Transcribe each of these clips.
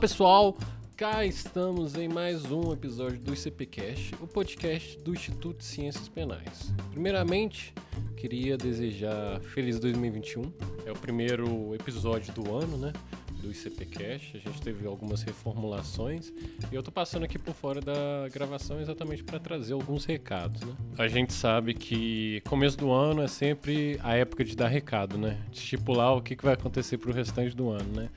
Pessoal, cá estamos em mais um episódio do ICPcast, o podcast do Instituto de Ciências Penais. Primeiramente, queria desejar feliz 2021. É o primeiro episódio do ano, né? Do ICPcast. A gente teve algumas reformulações e eu tô passando aqui por fora da gravação exatamente para trazer alguns recados, né? A gente sabe que começo do ano é sempre a época de dar recado, né? De estipular o que, que vai acontecer pro restante do ano, né?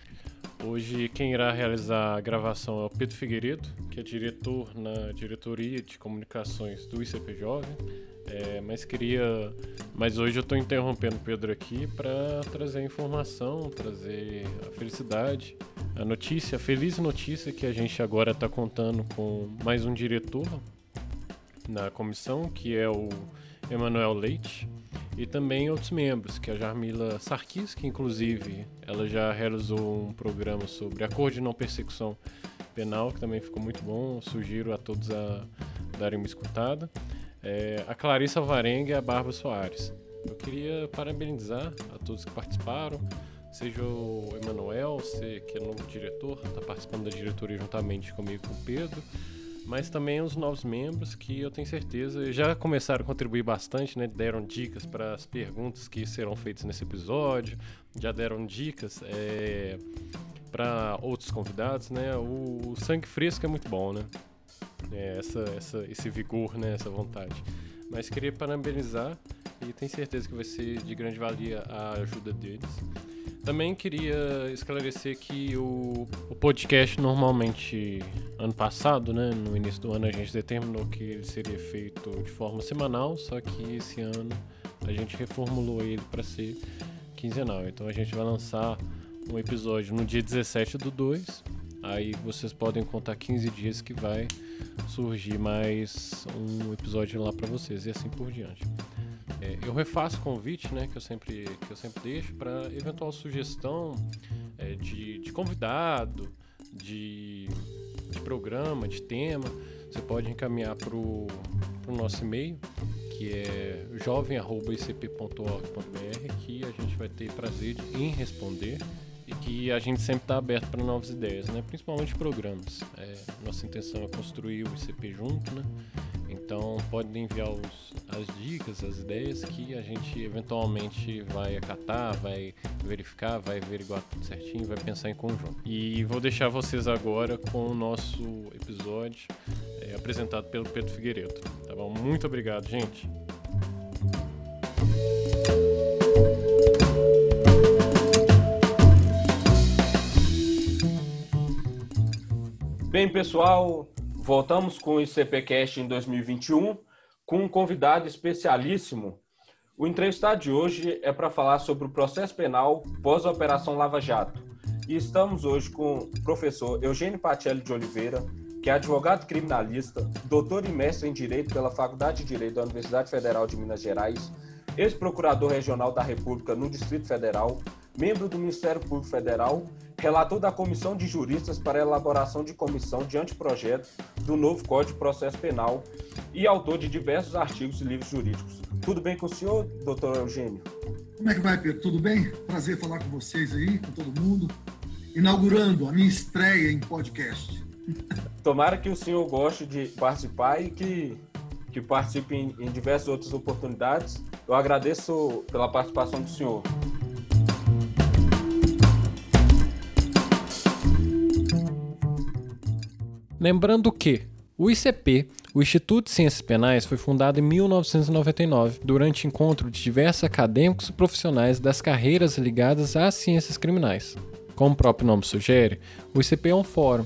Hoje quem irá realizar a gravação é o Pedro Figueiredo, que é diretor na diretoria de comunicações do ICP Jovem. É, mas queria, mas hoje eu estou interrompendo o Pedro aqui para trazer a informação, trazer a felicidade, a notícia, a feliz notícia que a gente agora está contando com mais um diretor na comissão, que é o Emanuel Leite e também outros membros, que é a Jarmila Sarkis, que inclusive ela já realizou um programa sobre acordo de não persecução penal, que também ficou muito bom, sugiro a todos a darem uma escutada. É, a Clarissa Varenga e a Bárbara Soares. Eu queria parabenizar a todos que participaram, seja o Emanuel, que é novo diretor, está participando da diretoria juntamente comigo com o Pedro, mas também os novos membros que eu tenho certeza já começaram a contribuir bastante, né? Deram dicas para as perguntas que serão feitas nesse episódio, já deram dicas é, para outros convidados, né? O, o, sangue fresco é muito bom, né? É, essa, essa, esse vigor, né? Essa vontade. Mas queria parabenizar e tenho certeza que vai ser de grande valia a ajuda deles. Também queria esclarecer que o, o podcast normalmente, ano passado, né, no início do ano, a gente determinou que ele seria feito de forma semanal, só que esse ano a gente reformulou ele para ser quinzenal. Então a gente vai lançar um episódio no dia 17 do 2. Aí vocês podem contar 15 dias que vai surgir mais um episódio lá para vocês e assim por diante. É, eu refaço o convite, né, que eu sempre, que eu sempre deixo para eventual sugestão é, de, de convidado, de, de programa, de tema. Você pode encaminhar para o nosso e-mail, que é jovem.icp.org.br, que a gente vai ter prazer em responder e que a gente sempre está aberto para novas ideias, né? principalmente programas. É, nossa intenção é construir o ICP junto, né? Então podem enviar os, as dicas, as ideias que a gente eventualmente vai acatar, vai verificar, vai averiguar tudo certinho, vai pensar em conjunto. E vou deixar vocês agora com o nosso episódio apresentado pelo Pedro Figueiredo. Tá bom? Muito obrigado, gente. Bem, pessoal, voltamos com o ICPcast em 2021 com um convidado especialíssimo. O entrevistado de hoje é para falar sobre o processo penal pós-operação Lava Jato. E estamos hoje com o professor Eugênio Patelli de Oliveira, que é advogado criminalista, doutor e mestre em Direito pela Faculdade de Direito da Universidade Federal de Minas Gerais, ex-procurador regional da República no Distrito Federal, membro do Ministério Público Federal, relator da Comissão de Juristas para a elaboração de comissão de anteprojeto do novo Código de Processo Penal e autor de diversos artigos e livros jurídicos. Tudo bem com o senhor, doutor Eugênio? Como é que vai, Pedro? Tudo bem? Prazer falar com vocês aí, com todo mundo. Inaugurando a minha estreia em podcast. Tomara que o senhor goste de participar e que, que participe em, em diversas outras oportunidades. Eu agradeço pela participação do senhor. Lembrando que o ICP, o Instituto de Ciências Penais, foi fundado em 1999, durante encontro de diversos acadêmicos e profissionais das carreiras ligadas às ciências criminais. Como o próprio nome sugere, o ICP é um fórum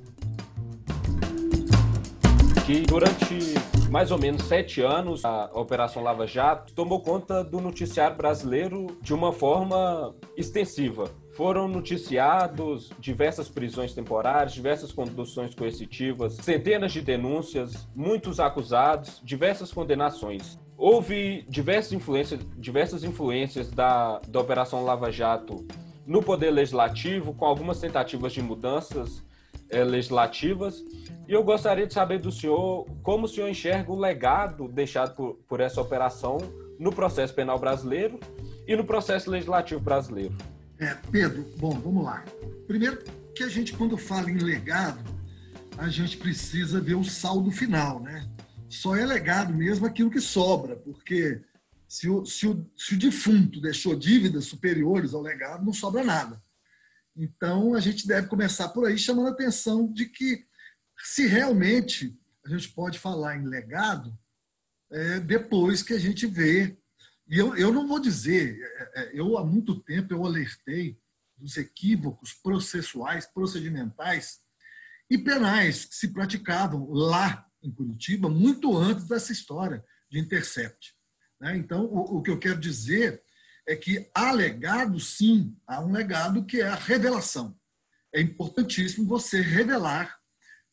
Que durante mais ou menos sete anos, a Operação Lava Jato tomou conta do noticiário brasileiro de uma forma extensiva foram noticiados diversas prisões temporárias, diversas conduções coercitivas, centenas de denúncias, muitos acusados, diversas condenações. Houve diversas influências, diversas influências da, da Operação Lava Jato no Poder Legislativo, com algumas tentativas de mudanças eh, legislativas. E eu gostaria de saber do senhor como o senhor enxerga o legado deixado por, por essa operação no processo penal brasileiro e no processo legislativo brasileiro. É, Pedro, bom, vamos lá. Primeiro, que a gente, quando fala em legado, a gente precisa ver o saldo final, né? Só é legado mesmo aquilo que sobra, porque se o, se o, se o defunto deixou dívidas superiores ao legado, não sobra nada. Então, a gente deve começar por aí, chamando a atenção de que, se realmente a gente pode falar em legado, é, depois que a gente vê e eu, eu não vou dizer, é, é, eu há muito tempo eu alertei dos equívocos processuais, procedimentais e penais que se praticavam lá em Curitiba muito antes dessa história de intercept. Né? Então, o, o que eu quero dizer é que há legado, sim, há um legado que é a revelação. É importantíssimo você revelar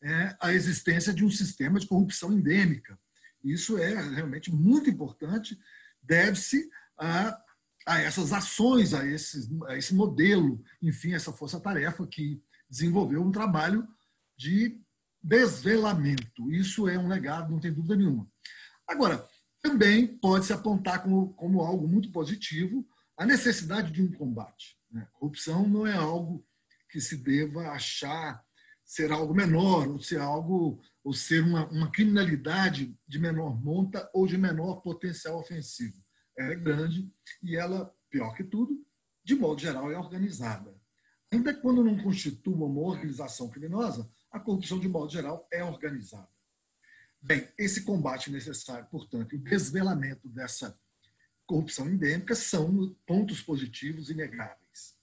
é, a existência de um sistema de corrupção endêmica. Isso é realmente muito importante deve-se a, a essas ações, a, a esse modelo, enfim, essa força-tarefa que desenvolveu um trabalho de desvelamento. Isso é um legado, não tem dúvida nenhuma. Agora, também pode se apontar como, como algo muito positivo a necessidade de um combate. Né? Corrupção não é algo que se deva achar ser algo menor, ou ser algo, ou ser uma, uma criminalidade de menor monta ou de menor potencial ofensivo. Ela é grande e ela, pior que tudo, de modo geral, é organizada. Ainda quando não constitua uma organização criminosa, a corrupção, de modo geral, é organizada. Bem, esse combate necessário, portanto, o desvelamento dessa corrupção endêmica são pontos positivos inegáveis.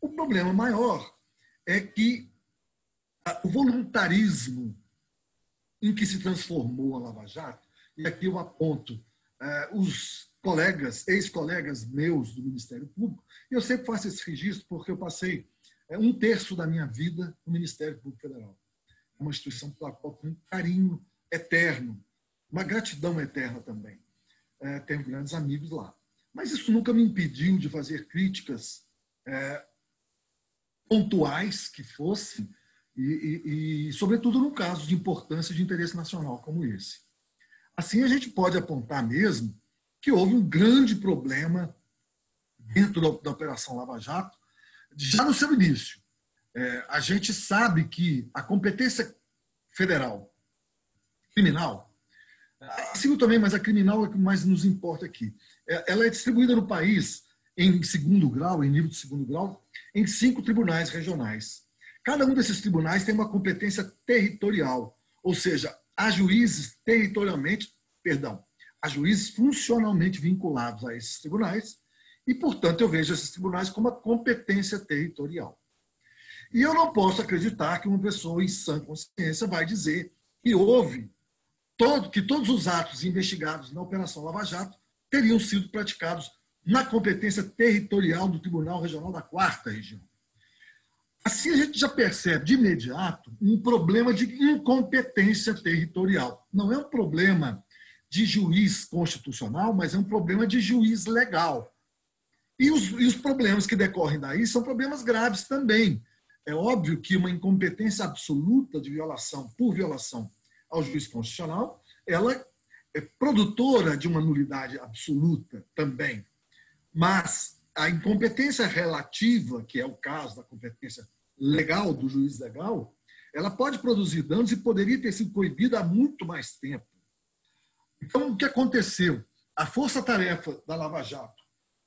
O problema maior é que o voluntarismo em que se transformou a Lava Jato, e aqui eu aponto eh, os colegas, ex-colegas meus do Ministério Público, eu sempre faço esse registro porque eu passei eh, um terço da minha vida no Ministério Público Federal. É uma instituição pela qual tenho carinho eterno, uma gratidão eterna também. É, tenho grandes amigos lá. Mas isso nunca me impediu de fazer críticas é, pontuais que fossem e, e, e, sobretudo, no caso de importância de interesse nacional como esse. Assim, a gente pode apontar mesmo que houve um grande problema dentro da, da Operação Lava Jato, já no seu início. É, a gente sabe que a competência federal criminal, a civil também, mas a criminal é o que mais nos importa aqui, é, ela é distribuída no país em segundo grau, em nível de segundo grau, em cinco tribunais regionais. Cada um desses tribunais tem uma competência territorial, ou seja, há juízes territorialmente, perdão, há juízes funcionalmente vinculados a esses tribunais, e, portanto, eu vejo esses tribunais como uma competência territorial. E eu não posso acreditar que uma pessoa em sã consciência vai dizer que houve todo, que todos os atos investigados na Operação Lava Jato teriam sido praticados na competência territorial do Tribunal Regional da Quarta Região. Assim, a gente já percebe de imediato um problema de incompetência territorial. Não é um problema de juiz constitucional, mas é um problema de juiz legal. E os, e os problemas que decorrem daí são problemas graves também. É óbvio que uma incompetência absoluta de violação por violação ao juiz constitucional, ela é produtora de uma nulidade absoluta também. Mas a incompetência relativa, que é o caso da competência legal do juiz legal, ela pode produzir danos e poderia ter sido coibida há muito mais tempo. Então, o que aconteceu? A força-tarefa da Lava Jato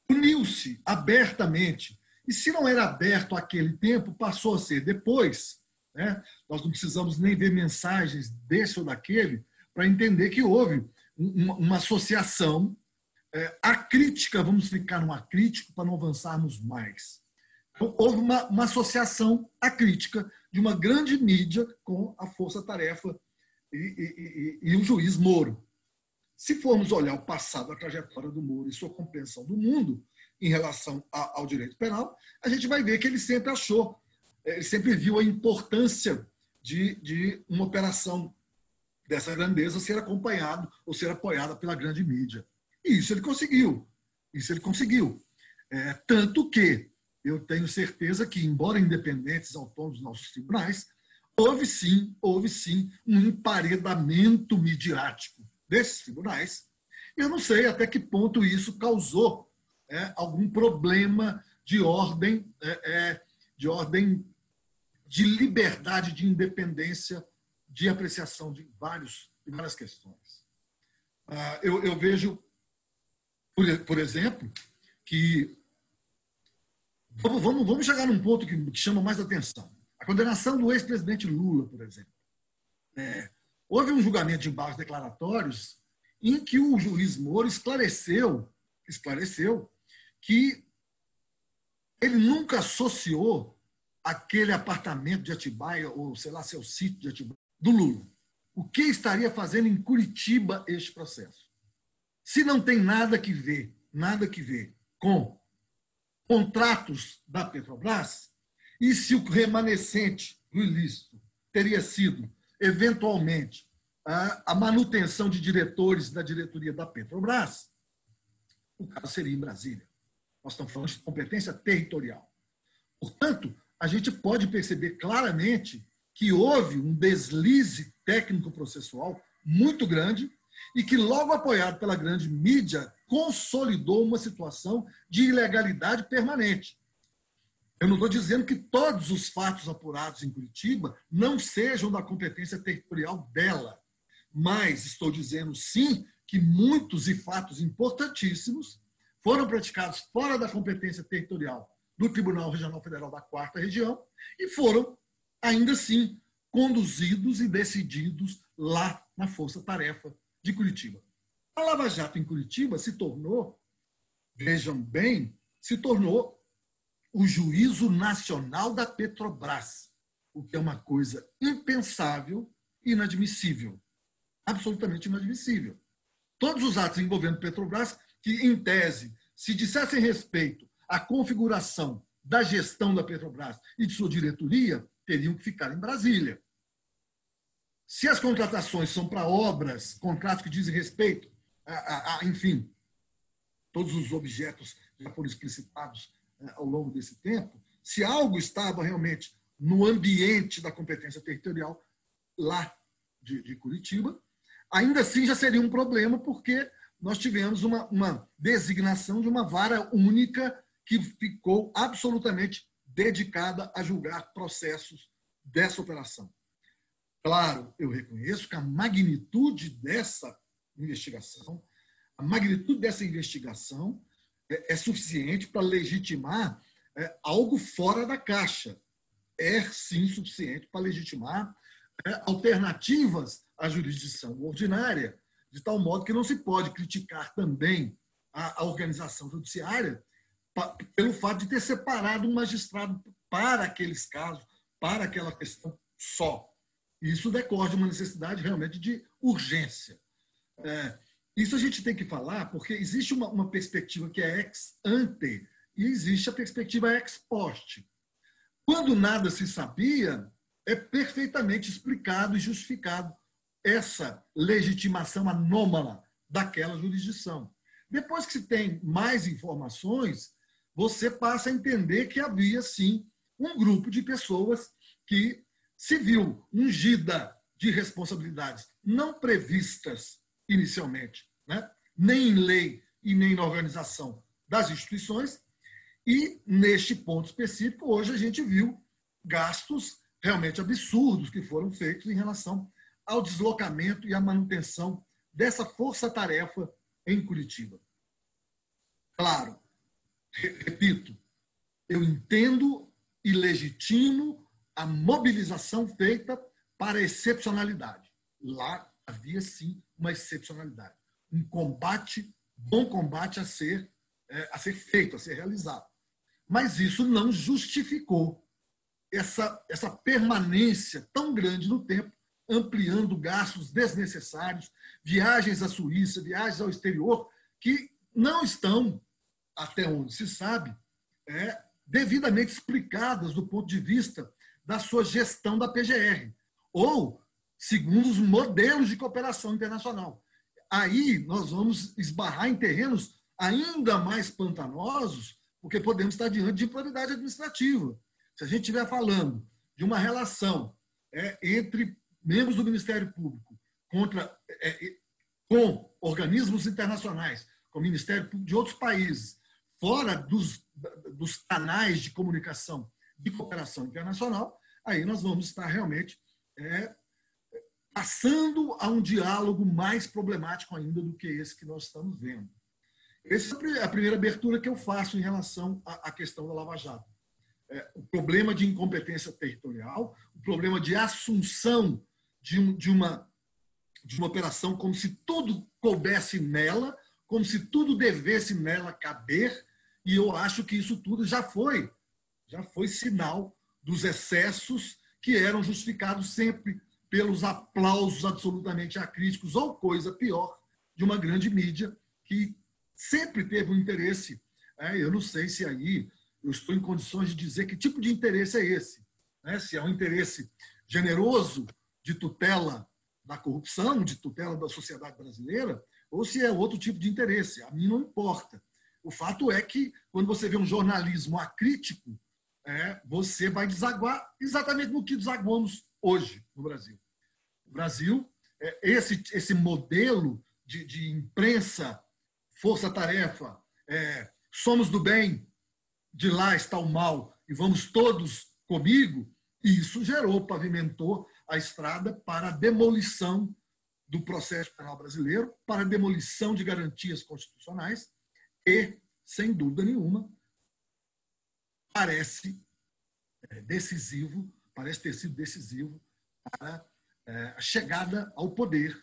uniu-se abertamente E se não era aberto aquele tempo, passou a ser depois. Né? Nós não precisamos nem ver mensagens desse ou daquele para entender que houve uma, uma associação é, acrítica, vamos ficar no acrítico para não avançarmos mais. Então, houve uma, uma associação acrítica de uma grande mídia com a força-tarefa e, e, e, e, o juiz Moro. Se formos olhar o passado, a trajetória do Moro e sua compreensão do mundo em relação a, ao direito penal, a gente vai ver que ele sempre achou, ele sempre viu a importância de, de uma operação dessa grandeza ser acompanhado ou ser apoiada pela grande mídia. E isso ele conseguiu. Isso ele conseguiu. É, tanto que eu tenho certeza que, embora independentes, autônomos dos nossos tribunais, houve sim, houve sim um emparedamento midiático desses tribunais. Eu não sei até que ponto isso causou é, algum problema de ordem, é, é de ordem de liberdade, de independência, de apreciação de, vários, de várias questões. Ah, eu, eu vejo por, por exemplo, que. Vamos, vamos, vamos chegar num ponto que, que chama mais atenção. A condenação do ex-presidente Lula, por exemplo. É, houve um julgamento de embargos declaratórios em que o juiz Moro esclareceu, esclareceu que ele nunca associou aquele apartamento de Atibaia, ou sei lá, seu sítio de Atibaia, do Lula. O que estaria fazendo em Curitiba este processo? Se não tem nada que ver, nada que ver com contratos da Petrobras, e se o remanescente do ilícito teria sido, eventualmente, a manutenção de diretores da diretoria da Petrobras, o caso seria em Brasília. Nós estamos falando de competência territorial. Portanto, a gente pode perceber claramente que houve um deslize técnico-processual muito grande e que, logo apoiado pela grande mídia, consolidou uma situação de ilegalidade permanente. Eu não estou dizendo que todos os fatos apurados em Curitiba não sejam da competência territorial dela, mas estou dizendo sim que muitos e fatos importantíssimos foram praticados fora da competência territorial do Tribunal Regional Federal da Quarta Região e foram, ainda assim, conduzidos e decididos lá na Força Tarefa de Curitiba. A Lava Jato em Curitiba se tornou, vejam bem, se tornou o juízo nacional da Petrobras, o que é uma coisa impensável e inadmissível. Absolutamente inadmissível. Todos os atos envolvendo Petrobras, que, em tese, se dissessem respeito à configuração da gestão da Petrobras e de sua diretoria, teriam que ficar em Brasília. Se as contratações são para obras, contratos que dizem respeito a, a, a, enfim, todos os objetos já foram explicitados né, ao longo desse tempo, se algo estava realmente no ambiente da competência territorial lá de, de Curitiba, ainda assim já seria um problema, porque nós tivemos uma, uma designação de uma vara única que ficou absolutamente dedicada a julgar processos dessa operação. Claro, eu reconheço que a magnitude dessa investigação, a magnitude dessa investigação é, é suficiente para legitimar é, algo fora da caixa. É sim suficiente para legitimar é, alternativas à jurisdição ordinária, de tal modo que não se pode criticar também a, a organização judiciária pelo fato de ter separado um magistrado para aqueles casos, para aquela questão só. Isso decorre de uma necessidade realmente de urgência. É, isso a gente tem que falar porque existe uma, uma perspectiva que é ex ante e existe a perspectiva ex post. Quando nada se sabia, é perfeitamente explicado e justificado essa legitimação anômala daquela jurisdição. Depois que se tem mais informações, você passa a entender que havia sim um grupo de pessoas que civil ungida de responsabilidades não previstas inicialmente, né? nem em lei e nem na organização das instituições. E, neste ponto específico, hoje a gente viu gastos realmente absurdos que foram feitos em relação ao deslocamento e à manutenção dessa força-tarefa em Curitiba. Claro, repito, eu entendo e legitimo a mobilização feita para excepcionalidade. Lá havia sim uma excepcionalidade, um combate, bom combate a ser é, a ser feito, a ser realizado. Mas isso não justificou essa, essa permanência tão grande no tempo, ampliando gastos desnecessários, viagens à Suíça, viagens ao exterior, que não estão, até onde se sabe, é, devidamente explicadas do ponto de vista da sua gestão da PGR, ou segundo os modelos de cooperação internacional. Aí nós vamos esbarrar em terrenos ainda mais pantanosos, porque podemos estar diante de improbidade administrativa. Se a gente estiver falando de uma relação é, entre membros do Ministério Público contra, é, é com organismos internacionais, com o Ministério Público de outros países, fora dos, dos canais de comunicação de cooperação internacional, aí nós vamos estar realmente é, passando a um diálogo mais problemático ainda do que esse que nós estamos vendo. Essa é a primeira abertura que eu faço em relação à questão da Lava Jato. É, o problema de incompetência territorial, o problema de assunção de, um, de, uma, de uma operação como se tudo coubesse nela, como se tudo devesse nela caber, e eu acho que isso tudo já foi, já foi sinal dos excessos que eram justificados sempre pelos aplausos absolutamente acríticos, ou coisa pior, de uma grande mídia que sempre teve um interesse. É, eu não sei se aí eu estou em condições de dizer que tipo de interesse é esse. Né? Se é um interesse generoso de tutela da corrupção, de tutela da sociedade brasileira, ou se é outro tipo de interesse. A mim não importa. O fato é que, quando você vê um jornalismo acrítico, é, você vai desaguar exatamente no que desaguamos hoje no Brasil. O Brasil, é, esse, esse modelo de, de imprensa força-tarefa, é, somos do bem, de lá está o mal e vamos todos comigo, isso gerou, pavimentou a estrada para a demolição do processo penal brasileiro, para a demolição de garantias constitucionais e, sem dúvida nenhuma, parece é, decisivo, parece ter sido decisivo para é, a chegada ao poder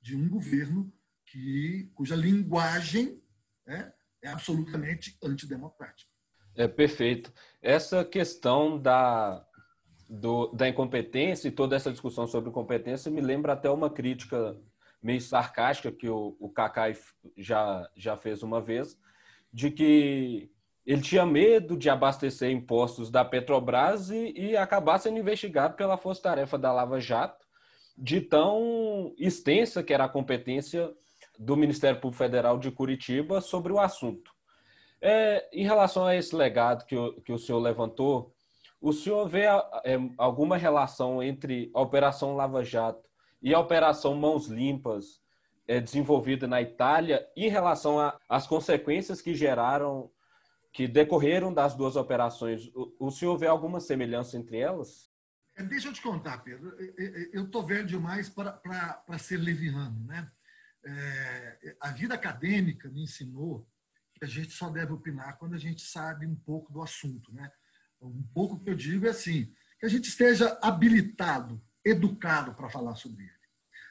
de um governo que, cuja linguagem né, é absolutamente antidemocrática. É perfeito. Essa questão da, do, da incompetência e toda essa discussão sobre incompetência me lembra até uma crítica meio sarcástica que o, o Kakai já, já fez uma vez, de que ele tinha medo de abastecer impostos da Petrobras e, e acabar sendo investigado pela Força-Tarefa da Lava Jato, de tão extensa que era a competência do Ministério Público Federal de Curitiba sobre o assunto. É, em relação a esse legado que o, que o senhor levantou, o senhor vê é, alguma relação entre a Operação Lava Jato e a Operação Mãos Limpas é, desenvolvida na Itália em relação às consequências que geraram, que decorreram das duas operações? O, o senhor vê alguma semelhança entre elas? É, deixa eu te contar, Pedro. Eu estou velho demais para ser leviano, né? é, a vida acadêmica me ensinou que a gente só deve opinar quando a gente sabe um pouco do assunto. Né? Um pouco que eu digo é assim, que a gente esteja habilitado, educado para falar sobre ele.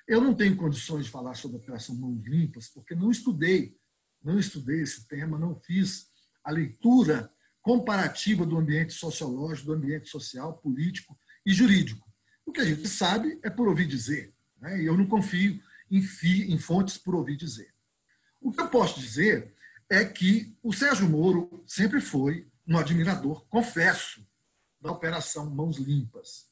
Eu não tenho condições de falar sobre a Operação Mãos Limpas, porque não estudei, não estudei esse tema, não fiz a leitura comparativa do ambiente sociológico, do ambiente social, político e jurídico. O que a gente sabe é por ouvir dizer. Né? E eu não confio em, fi, em fontes por ouvir dizer. O que eu posso dizer é que o Sérgio Moro sempre foi um admirador, confesso, da Operação Mãos Limpas.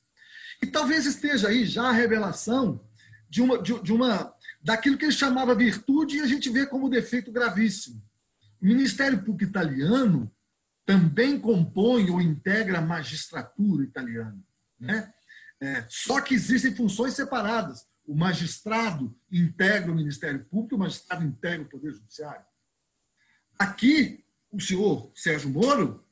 E talvez esteja aí já a revelação de uma, de, de uma daquilo que ele chamava virtude e a gente vê como defeito gravíssimo. O Ministério Público italiano também compõe ou integra a magistratura italiana. Né? É, só que existem funções separadas o magistrado integra o Ministério Público, o magistrado integra o Poder Judiciário. Aqui, o senhor Sérgio Moro,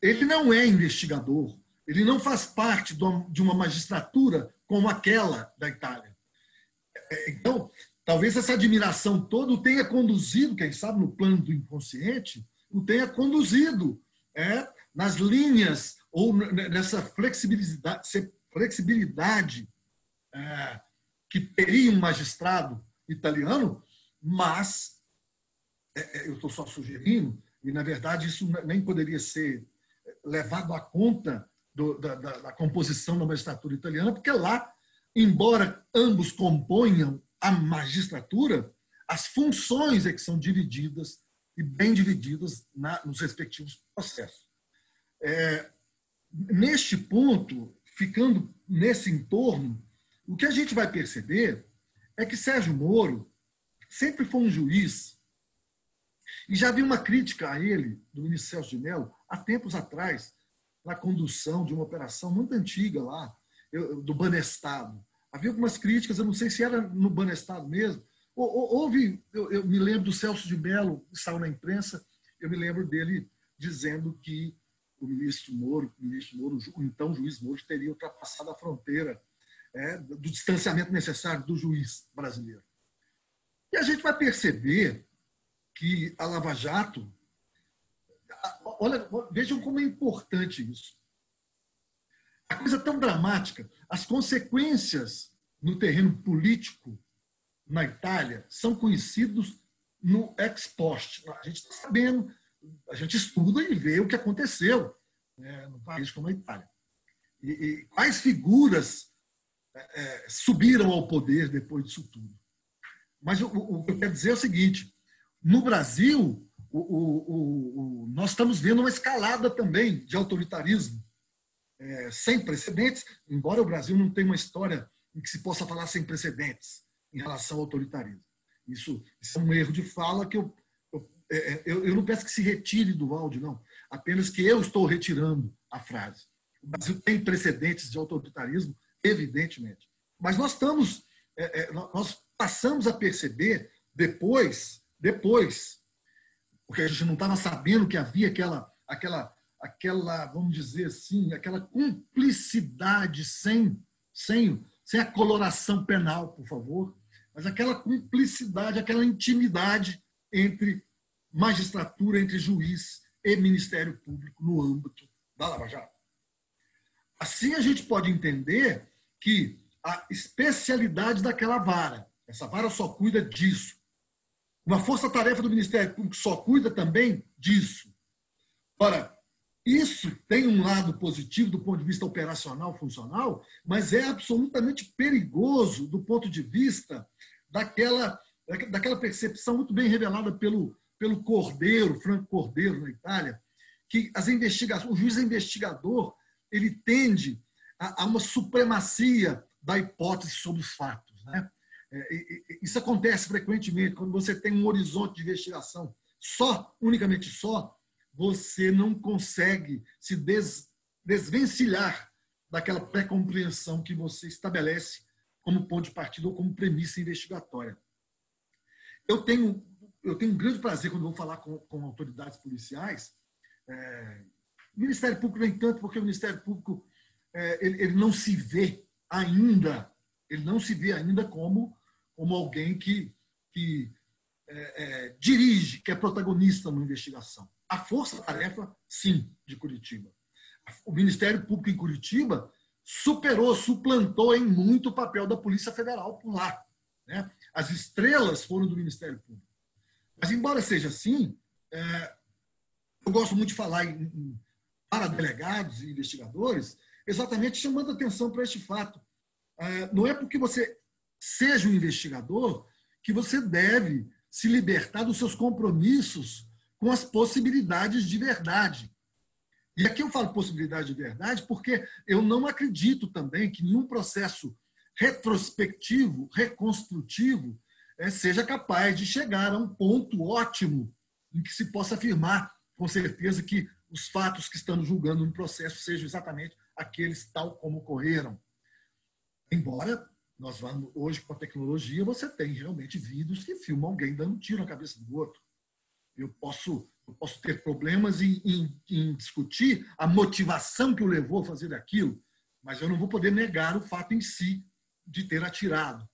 ele não é investigador, ele não faz parte de uma magistratura como aquela da Itália. É, então, talvez essa admiração toda o tenha conduzido, quem sabe no plano do inconsciente, o tenha conduzido é, nas linhas ou nessa flexibilidade, flexibilidade é, que teria um magistrado italiano, mas é, é eu estou só sugerindo, e na verdade isso nem poderia ser levado à conta do, da, da, da composição da magistratura italiana, porque lá, embora ambos componham a magistratura, as funções é que são divididas e bem divididas na, nos respectivos processos. É, neste ponto, ficando nesse entorno, o que a gente vai perceber é que Sérgio Moro sempre foi um juiz, e já havia uma crítica a ele, do ministro Celso de Mello, há tempos atrás, na condução de uma operação muito antiga lá, do Banestado. Havia algumas críticas, eu não sei se era no Banestado mesmo. Houve, eu, eu me lembro do Celso de Mello, que saiu na imprensa, eu me lembro dele dizendo que o ministro Moro, o ministro Moro, o então juiz Moro, teria ultrapassado a fronteira é, do distanciamento necessário do juiz brasileiro. E a gente vai perceber que a Lava Jato, olha, vejam como é importante isso. A coisa tão dramática, as consequências no terreno político na Itália são conhecidos no ex post. A gente está sabendo a gente estuda e vê o que aconteceu né, no país como a Itália. E, e quais figuras é, é, subiram ao poder depois disso tudo. Mas o, o, que eu quero dizer é o seguinte: no Brasil, o, nós estamos vendo uma escalada também de autoritarismo, é, sem precedentes, embora o Brasil não tenha uma história em que se possa falar sem precedentes em relação ao autoritarismo. Isso, isso é um erro de fala que eu é, é, eu, eu não peço que se retire do áudio, não. Apenas que eu estou retirando a frase. O Brasil tem precedentes de autoritarismo, evidentemente. Mas nós estamos, é, é, nós passamos a perceber depois, depois, porque a gente não estava sabendo que havia aquela, aquela, aquela, vamos dizer assim, aquela cumplicidade sem, sem, sem a coloração penal, por favor, mas aquela cumplicidade, aquela intimidade entre magistratura entre juiz e Ministério Público no âmbito da Lava Jato. Assim, a gente pode entender que a especialidade daquela vara, essa vara só cuida disso. Uma força-tarefa do Ministério Público só cuida também disso. Ora, isso tem um lado positivo do ponto de vista operacional, funcional, mas é absolutamente perigoso do ponto de vista daquela, daquela percepção muito bem revelada pelo pelo Cordeiro, Franco Cordeiro, na Itália, que as investigações, o juiz investigador ele tende a, a uma supremacia da hipótese sobre os fatos. Né? É, isso acontece frequentemente quando você tem um horizonte de investigação só, unicamente só, você não consegue se des, desvencilhar daquela pré-compreensão que você estabelece como ponto de partida ou como premissa investigatória. Eu tenho eu tenho um grande prazer quando vou falar com, com autoridades policiais. É, Ministério Público nem tanto, porque o Ministério Público é, ele, ele, não se vê ainda, ele não se vê ainda como, como alguém que, que é, é dirige, que é protagonista numa investigação. A força-tarefa, sim, de Curitiba. O Ministério Público em Curitiba superou, suplantou em muito o papel da Polícia Federal por lá. Né? As estrelas foram do Ministério Público. Mas, embora seja assim, é, eu gosto muito de falar em, em, para delegados e investigadores, exatamente chamando atenção para este fato. É, não é porque você seja um investigador que você deve se libertar dos seus compromissos com as possibilidades de verdade. E aqui eu falo possibilidade de verdade porque eu não acredito também que nenhum processo retrospectivo, reconstrutivo, é, seja capaz de chegar a um ponto ótimo em que se possa afirmar com certeza que os fatos que estamos julgando no processo sejam exatamente aqueles tal como ocorreram. Embora nós vamos, hoje com a tecnologia, você tem realmente vídeos que filmam alguém dando um tiro na cabeça do outro. Eu posso, eu posso ter problemas em, em, em discutir a motivação que o levou a fazer aquilo, mas eu não vou poder negar o fato em si de ter atirado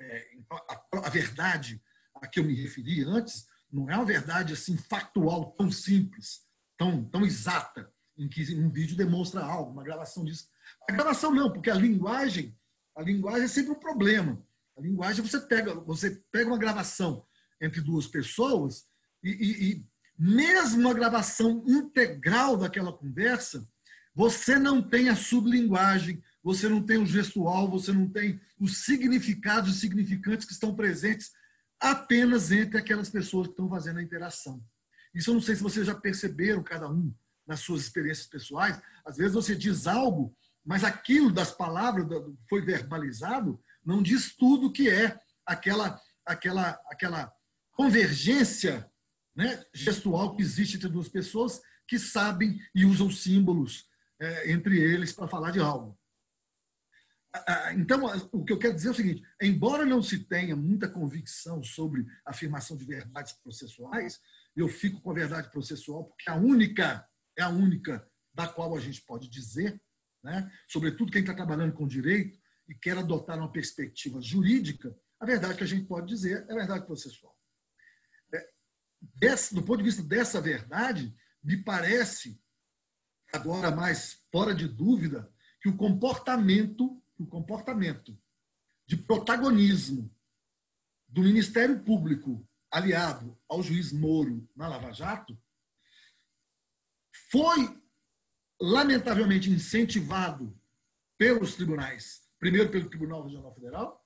é, a, a, verdade a que eu me referi antes não é uma verdade assim factual tão simples. tão, tão exata em que um vídeo demonstra algo, uma gravação disso. A gravação não, porque a linguagem, a linguagem é sempre um problema. A linguagem você pega, você pega uma gravação entre duas pessoas e, e, e mesmo a gravação integral daquela conversa, você não tem a sublinguagem, você não tem o gestual, você não tem os significados e significantes que estão presentes apenas entre aquelas pessoas que estão fazendo a interação. Isso eu não sei se vocês já perceberam, cada um, nas suas experiências pessoais. Às vezes você diz algo, mas aquilo das palavras foi verbalizado não diz tudo que é aquela, aquela, aquela convergência né, gestual que existe entre duas pessoas que sabem e usam símbolos é, entre eles para falar de algo. Então, o que eu quero dizer é o seguinte: embora não se tenha muita convicção sobre a afirmação de verdades processuais, eu fico com a verdade processual porque a única é a única da qual a gente pode dizer, né, sobretudo quem está trabalhando com direito e quer adotar uma perspectiva jurídica, a verdade que a gente pode dizer é a verdade processual. É, desse, do ponto de vista dessa verdade, me parece, agora mais fora de dúvida, que o comportamento o comportamento de protagonismo do Ministério Público aliado ao juiz Moro na Lava Jato foi lamentavelmente incentivado pelos tribunais, primeiro pelo Tribunal Regional Federal,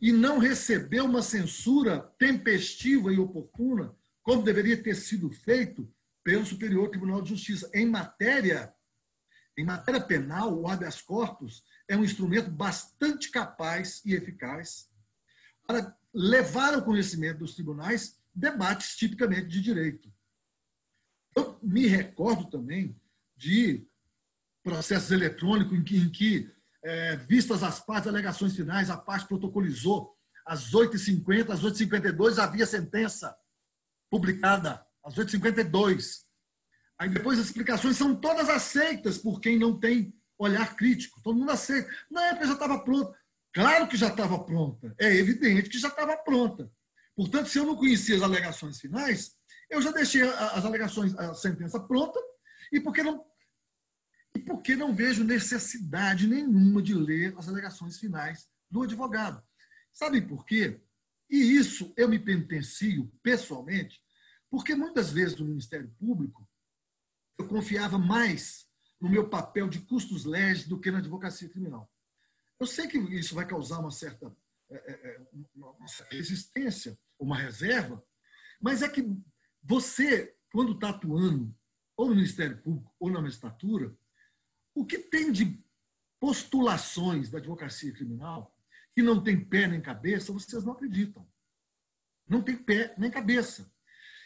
e não recebeu uma censura tempestiva e oportuna, como deveria ter sido feito pelo Superior Tribunal de Justiça. Em matéria, em matéria penal, o habeas corpus é um instrumento bastante capaz e eficaz para levar ao conhecimento dos tribunais debates tipicamente de direito. Eu me recordo também de processos eletrônicos em que, em que é, vistas as partes, alegações finais, a parte protocolizou às 8h50, às 8h52 havia sentença publicada, às 8h52. Aí depois as explicações são todas aceitas por quem não tem olhar crítico. Todo mundo aceita. Na época já estava pronta. Claro que já estava pronta. É evidente que já estava pronta. Portanto, se eu não conhecia as alegações finais, eu já deixei as alegações, a sentença pronta, e porque não, e porque não vejo necessidade nenhuma de ler as alegações finais do advogado. Sabem por quê? E isso eu me penitencio pessoalmente, porque muitas vezes no Ministério Público eu confiava mais no meu papel de custos legis do que na advocacia criminal. Eu sei que isso vai causar uma certa, é, é, é uma certa resistência, uma reserva, mas é que você, quando está atuando ou no Ministério Público ou na magistratura, o que tem de postulações da advocacia criminal que não tem pé nem cabeça, vocês não acreditam. Não tem pé nem cabeça.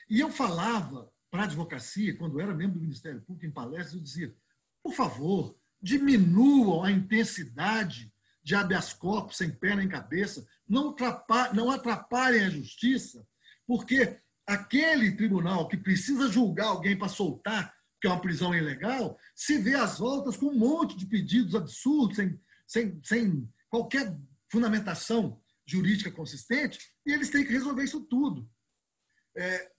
E eu falava para a advocacia, quando era membro do Ministério Público, em palestras, eu dizia: por favor, diminuam a intensidade de habeas corpus sem pé nem cabeça, não, não atrapalhem a justiça, porque aquele tribunal que precisa julgar alguém para soltar, que é uma prisão ilegal, se vê às voltas com um monte de pedidos absurdos, sem, sem, sem qualquer fundamentação jurídica consistente, e eles têm que resolver isso tudo. É,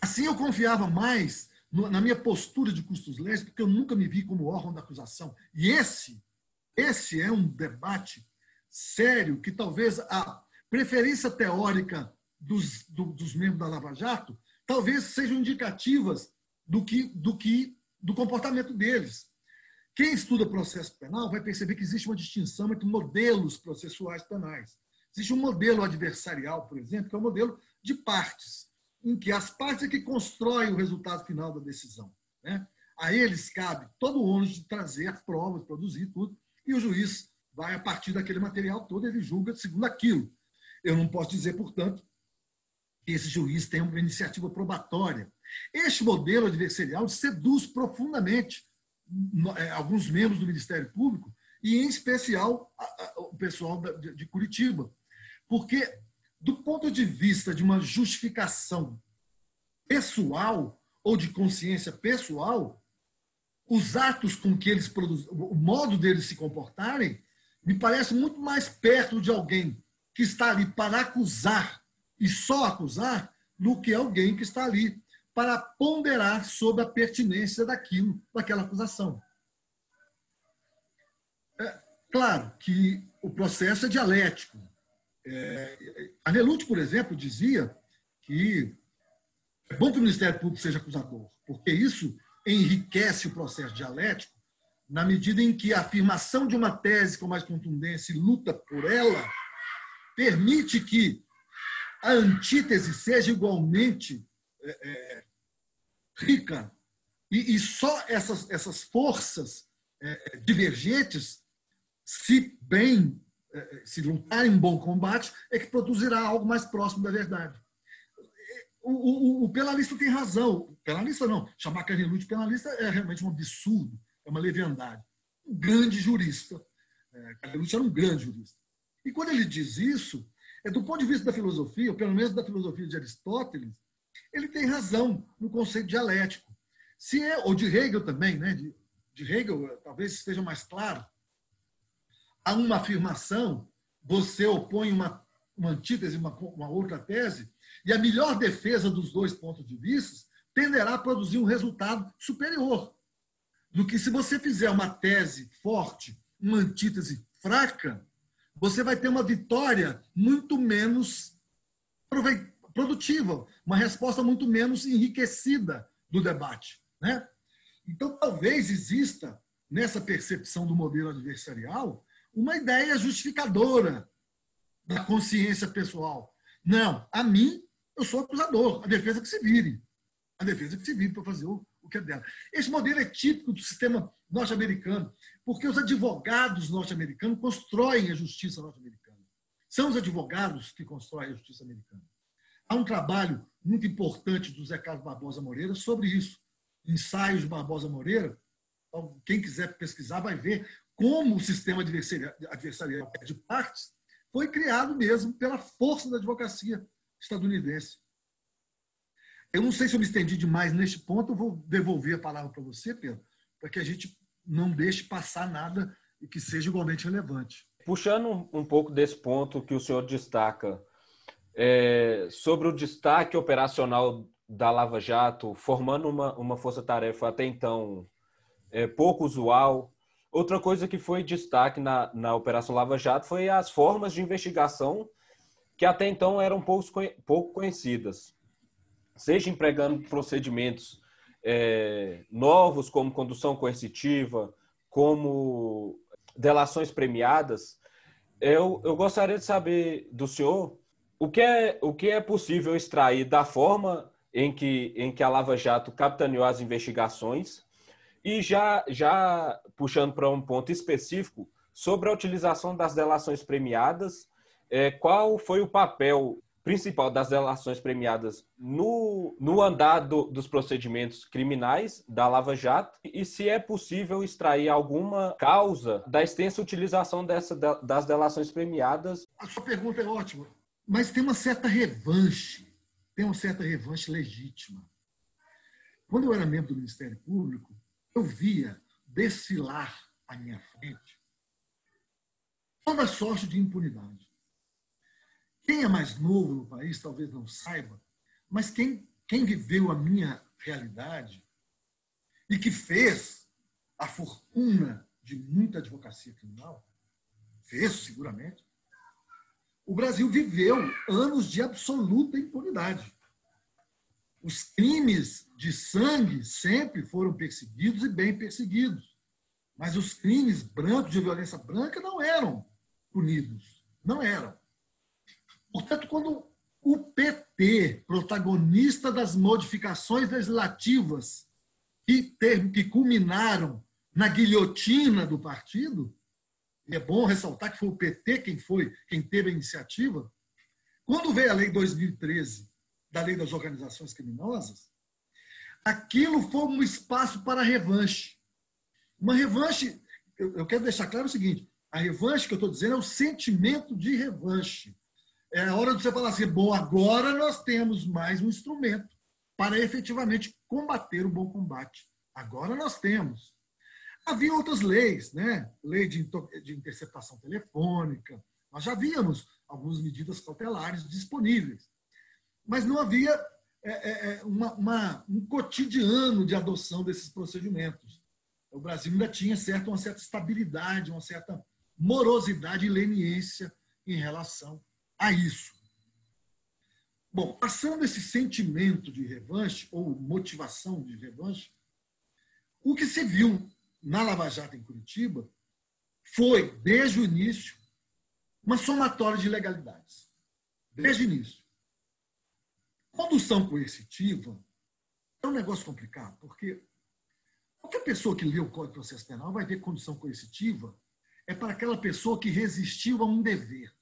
assim eu confiava mais na minha postura de custos legis, porque eu nunca me vi como órgão da acusação. E esse, esse é um debate sério que talvez a preferência teórica dos, do, dos membros da Lava Jato talvez sejam indicativas do que, do que do comportamento deles. Quem estuda processo penal vai perceber que existe uma distinção entre modelos processuais penais. Existe um modelo adversarial, por exemplo, que é o um modelo de partes em que as partes é que constroem o resultado final da decisão. Né? A eles cabe todo o ônus de trazer as provas, produzir tudo, e o juiz vai, a partir daquele material todo, ele julga segundo aquilo. Eu não posso dizer, portanto, esse juiz tem uma iniciativa probatória. Este modelo adversarial seduz profundamente é, alguns membros do Ministério Público, e em especial o pessoal de Curitiba, porque do ponto de vista de uma justificação pessoal ou de consciência pessoal, os atos com que eles produzem, o modo deles se comportarem, me parece muito mais perto de alguém que está ali para acusar e só acusar do que alguém que está ali para ponderar sobre a pertinência daquilo, daquela acusação. É, claro que o processo é dialético. É, Anelucci, por exemplo, dizia que é bom que o Ministério Público seja acusador, porque isso enriquece o processo dialético na medida em que a afirmação de uma tese com mais contundência e luta por ela permite que a antítese seja igualmente é, é, rica e, e, só essas, essas forças é, divergentes, se bem é, se lutarem um bom combate, é que produzirá algo mais próximo da verdade. O, o, o penalista tem razão. Penalista não. Chamar Carnelucci de penalista é realmente um absurdo, é uma leviandade. Um grande jurista. É, Carnelucci era um grande jurista. E quando ele diz isso, é do ponto de vista da filosofia, ou pelo menos da filosofia de Aristóteles, ele tem razão no conceito dialético. Se é, ou de Hegel também, né? de, de Hegel talvez esteja mais claro, a uma afirmação, você opõe uma, uma antítese, uma, uma outra tese, e a melhor defesa dos dois pontos de vista tenderá a produzir um resultado superior do que se você fizer uma tese forte, uma antítese fraca, você vai ter uma vitória muito menos produtiva, uma resposta muito menos enriquecida do debate. Né? Então, talvez exista, nessa percepção do modelo adversarial, uma ideia justificadora da consciência pessoal. Não, a mim, eu sou acusador, a defesa que se vire. A defesa que se vire para fazer o, o que é dela. Esse modelo é típico do sistema norte-americano, porque os advogados norte-americanos constroem a justiça norte-americana. São os advogados que constroem a justiça americana. Há um trabalho muito importante do Zé Carlos Barbosa Moreira sobre isso. Ensaios de Barbosa Moreira. Então, quem quiser pesquisar vai ver como o sistema adversarial de partes foi criado mesmo pela força da advocacia estadunidense. Eu não sei se eu me estendi demais neste ponto, eu vou devolver a palavra para você, Pedro, para que a gente não deixe passar nada que seja igualmente relevante. Puxando um pouco desse ponto que o senhor destaca, é, sobre o destaque operacional da Lava Jato, formando uma, uma força-tarefa até então é, pouco usual, Outra coisa que foi destaque na, na Operação Lava Jato foi as formas de investigação que até então eram pouco, pouco conhecidas. Seja empregando procedimentos é, novos, como condução coercitiva, como delações premiadas. Eu, eu gostaria de saber do senhor o que é, o que é possível extrair da forma em que, em que a Lava Jato capitaneou as investigações e já, já puxando para um ponto específico, sobre a utilização das delações premiadas, é, qual foi o papel principal das delações premiadas no, no dos procedimentos criminais da Lava Jato e se é possível extrair alguma causa da extensa utilização dessa, das delações premiadas. A sua pergunta é ótima, mas tem uma certa revanche, tem uma certa revanche legítima. Quando eu era membro do Ministério Público, eu via desfilar à minha frente toda sorte de impunidade. Quem é mais novo no país talvez não saiba, mas quem, quem viveu a minha realidade e que fez a fortuna de muita advocacia criminal, fez seguramente, o Brasil viveu anos de absoluta impunidade. Os crimes de sangue sempre foram perseguidos e bem perseguidos. Mas os crimes brancos de violência branca não eram punidos. Não eram. Portanto, quando o PT, protagonista das modificações legislativas que, ter, que culminaram na guilhotina do partido, é bom ressaltar que foi o PT quem foi, quem teve a iniciativa, quando veio a lei 2013 da lei das organizações criminosas, aquilo foi um espaço para revanche. Uma revanche, eu, quero deixar claro o seguinte: a revanche que eu estou dizendo é o sentimento de revanche. É a hora de você falar assim, bom, agora nós temos mais um instrumento para efetivamente combater o bom combate. Agora nós temos. Havia outras leis, né? Lei de, de interceptação telefônica. Nós já víamos algumas medidas cautelares disponíveis mas não havia é, é uma, uma, um cotidiano de adoção desses procedimentos. O Brasil ainda tinha certo, uma certa estabilidade, uma certa morosidade e leniência em relação a isso. Bom, passando esse sentimento de revanche, ou motivação de revanche, o que se viu na Lava Jato em Curitiba foi, desde o início, uma somatória de ilegalidades. Desde o início. Condução coercitiva é um negócio complicado, porque qualquer pessoa que lê o Código de Processo Penal vai ver que condução coercitiva é para aquela pessoa que resistiu a um dever.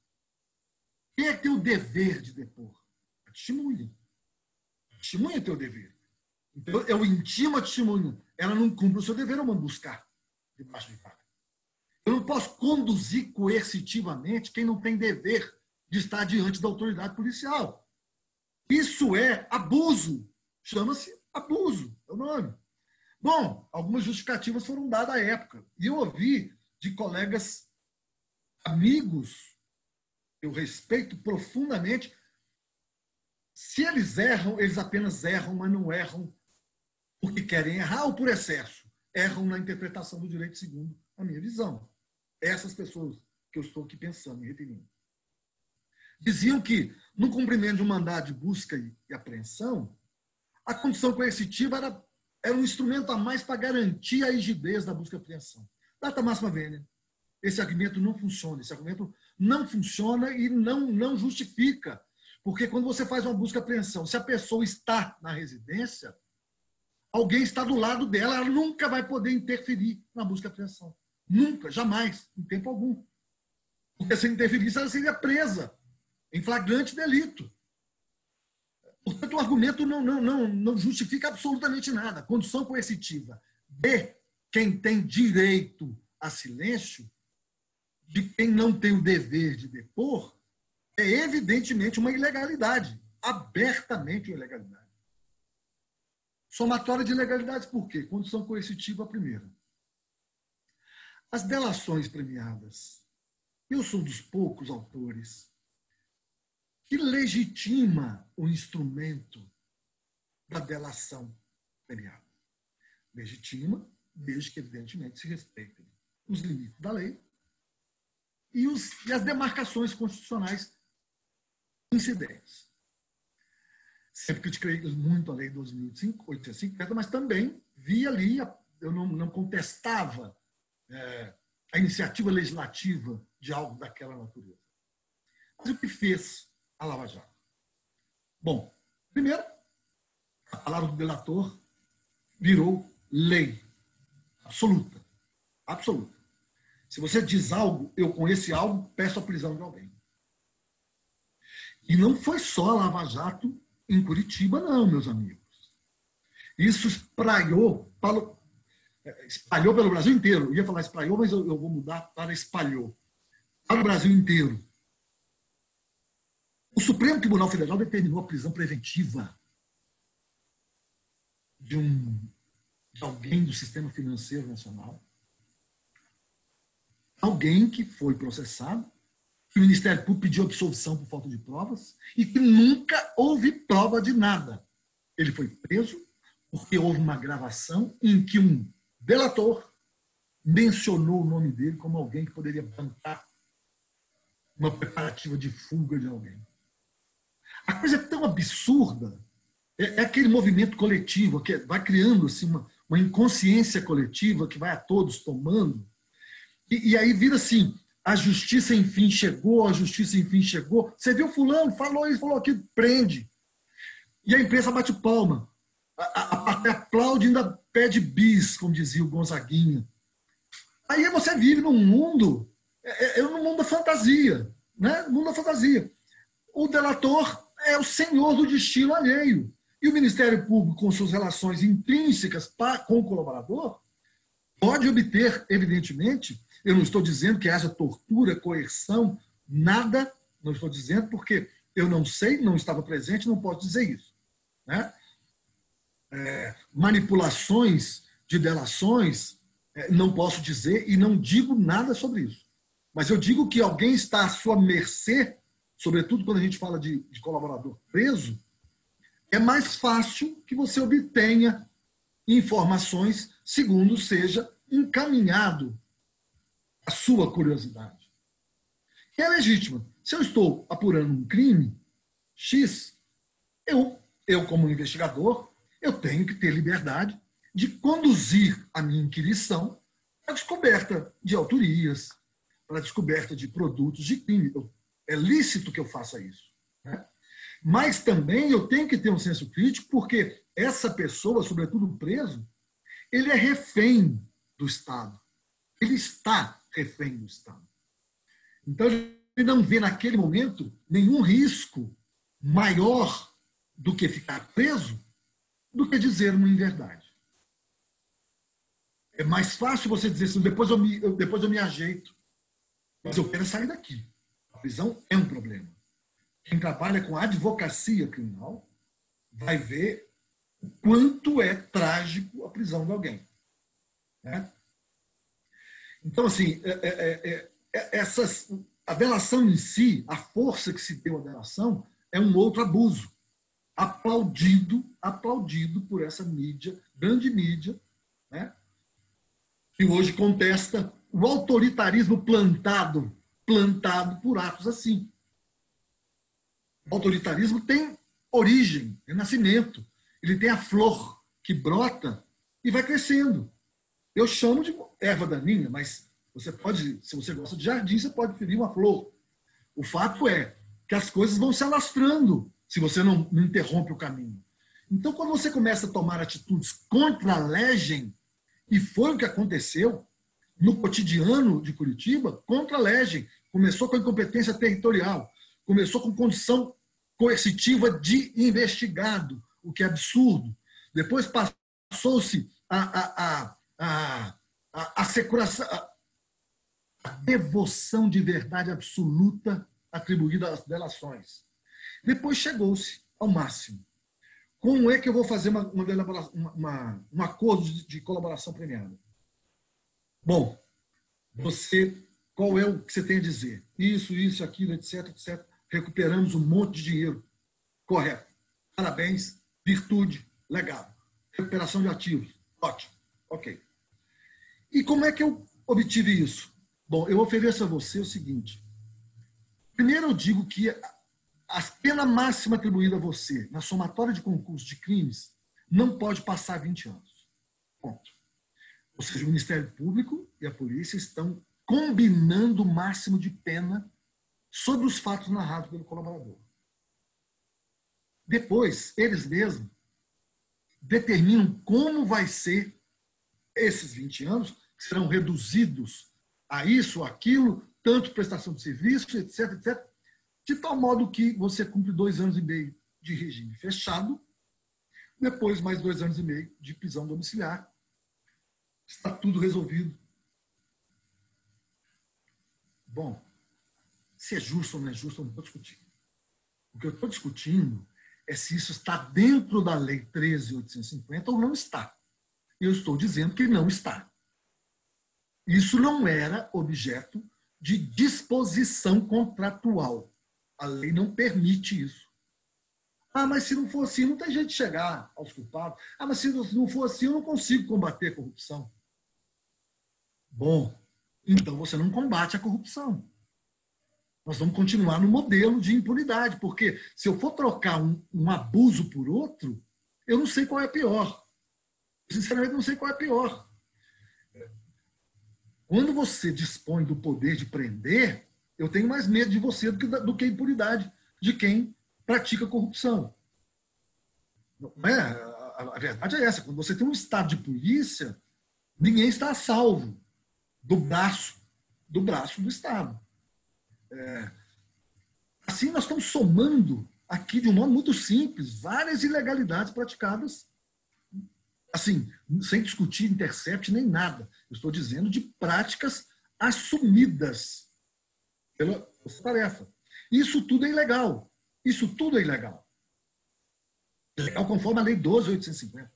Quem é que tem o dever de depor? A testemunha. A testemunha tem o dever. Então, eu intimo a testemunha. Ela não cumpre o seu dever, eu mando buscar debaixo de vaga. Eu não posso conduzir coercitivamente quem não tem dever de estar diante da autoridade policial. Isso é abuso. Chama-se abuso, é o nome. Bom, algumas justificativas foram dadas à época. E eu ouvi de colegas amigos, eu respeito profundamente. Se eles erram, eles apenas erram, mas não erram porque querem errar ou por excesso. Erram na interpretação do direito segundo a minha visão. Essas pessoas que eu estou aqui pensando, me referindo. Diziam que, no cumprimento de um mandado de busca e apreensão, a condição coercitiva era, era um instrumento a mais para garantir a rigidez da busca e apreensão. Data máxima vênia. Esse argumento não funciona. Esse argumento não funciona e não, não justifica. Porque quando você faz uma busca apreensão, se a pessoa está na residência, alguém está do lado dela, ela nunca vai poder interferir na busca apreensão. Nunca, jamais, em tempo algum. Porque se interferisse, ela seria presa em flagrante delito. Portanto, o argumento não, não, não, não justifica absolutamente nada. Condição coercitiva de quem tem direito a silêncio, de quem não tem o dever de depor, é evidentemente uma ilegalidade, abertamente uma ilegalidade. Somatória de ilegalidades por quê? Condição coercitiva, a primeira. As delações premiadas. Eu sou dos poucos autores que legitima o instrumento da delação premiada. Legitima, desde que, evidentemente, se respeitem os limites da lei e, os, e as demarcações constitucionais incidentes. Sempre critiquei muito a lei 12.850, mas também vi ali, eu não, não contestava é, a iniciativa legislativa de algo daquela natureza. Mas o que fez a Lava Jato? Bom, primeiro, a palavra do delator virou lei absoluta. Absoluta. Se você diz algo, eu com esse algo peço a prisão de alguém. E não foi só Lava Jato em Curitiba, não, meus amigos. Isso espraiou, para, espalhou pelo Brasil inteiro. Eu ia falar espraiou, mas eu, eu vou mudar para espalhou. Para o Brasil inteiro. O Supremo Tribunal Federal determinou a prisão preventiva de, um, de alguém do sistema financeiro nacional. Alguém que foi processado, que o Ministério Público pediu absolvição por falta de provas e que nunca houve prova de nada. Ele foi preso porque houve uma gravação em que um delator mencionou o nome dele como alguém que poderia bancar uma preparativa de fuga de alguém. A coisa é tão absurda, é, é aquele movimento coletivo que vai criando assim, uma, uma inconsciência coletiva que vai a todos tomando, e, e aí vira assim, a justiça enfim chegou, a justiça enfim chegou. Você viu fulano, falou isso, falou aquilo, prende. E a imprensa bate palma. Até aplaude ainda pede bis, como dizia o Gonzaguinha. Aí você vive num mundo, é, é, é num mundo da fantasia, né? mundo da fantasia. O delator é o senhor do destino alheio. E o Ministério Público, com suas relações intrínsecas com o colaborador, pode obter, evidentemente, eu não estou dizendo que haja tortura, coerção, nada, não estou dizendo, porque eu não sei, não estava presente, não posso dizer isso. Né? É, manipulações de delações, é, não posso dizer e não digo nada sobre isso. Mas eu digo que alguém está à sua mercê sobretudo quando a gente fala de, de colaborador preso, é mais fácil que você obtenha informações segundo seja encaminhado a sua curiosidade. É legítima. Se eu estou apurando um crime X, eu, eu como investigador, eu tenho que ter liberdade de conduzir a minha inquirição para a descoberta de autorias, para a descoberta de produtos de crime. É lícito que eu faça isso. Né? Mas também eu tenho que ter um senso crítico, porque essa pessoa, sobretudo o preso, ele é refém do Estado. Ele está refém do Estado. Então, ele não vê naquele momento nenhum risco maior do que ficar preso do que dizer uma inverdade. É mais fácil você dizer assim, depois eu me, eu, depois eu me ajeito, mas eu quero sair daqui. A prisão é um problema. Quem trabalha com advocacia criminal vai ver o quanto é trágico a prisão de alguém. Né? Então, assim, é, é, é, é essas, a delação em si, a força que se deu à delação, é um outro abuso. Aplaudido, aplaudido por essa mídia, grande mídia, né? que hoje contesta o autoritarismo plantado, plantado por atos assim. O autoritarismo tem origem, é nascimento. Ele tem a flor que brota e vai crescendo. Eu chamo de erva daninha, mas você pode, se você gosta de jardim, você pode ferir uma flor. O fato é que as coisas vão se alastrando se você não, não interrompe o caminho. Então, quando você começa a tomar atitudes contra a legem, e foi o que aconteceu no cotidiano de Curitiba, contra a legem, começou com a incompetência territorial, começou com condição coercitiva de investigado, o que é absurdo. Depois passou-se a, a, a, a, a, a, a devoção de verdade absoluta atribuída às delações. Depois chegou-se ao máximo. Como é que eu vou fazer uma, uma, uma, um acordo de, colaboração premiada? Bom, você, qual é o que você tem a dizer? Isso, isso, aquilo, etc, etc recuperamos um monte de dinheiro. Correto. Parabéns, virtude, legal. Recuperação de ativos, ótimo. Ok. E como é que eu obtive isso? Bom, eu ofereço a você o seguinte. Primeiro, eu digo que a pena máxima atribuída a você na somatória de concurso de crimes não pode passar 20 anos. Ponto. Ou seja, o Ministério Público e a polícia estão combinando o máximo de pena sobre os fatos narrados pelo colaborador. Depois, eles mesmos determinam como vai ser esses 20 anos, serão reduzidos a isso, aquilo, tanto prestação de serviço, etc, etc, de tal modo que você cumpre dois anos e meio de regime fechado, depois mais dois anos e meio de prisão domiciliar. Está tudo resolvido. Bom, se é justo ou não é justo, eu não estou discutindo. O que eu estou discutindo é se isso está dentro da Lei 13.850 ou não está. Eu estou dizendo que não está. Isso não era objeto de disposição contratual. A lei não permite isso. Ah, mas se não for assim, não tem jeito de chegar aos culpados. Ah, mas se não for assim, eu não consigo combater a corrupção. Bom, então você não combate a corrupção. Nós vamos continuar no modelo de impunidade, porque se eu for trocar um, um abuso por outro, eu não sei qual é pior. Sinceramente, não sei qual é pior. Quando você dispõe do poder de prender, eu tenho mais medo de você do que, do que a impunidade de quem pratica corrupção. É? A, a verdade é essa. Quando você tem um estado de polícia, ninguém está a salvo do braço do braço do Estado. É, assim, nós estamos somando aqui de um modo muito simples várias ilegalidades praticadas, assim, sem discutir intercept nem nada. Eu estou dizendo de práticas assumidas pela tarefa. Isso tudo é ilegal. Isso tudo é ilegal. Ilegal conforme a Lei 12.850.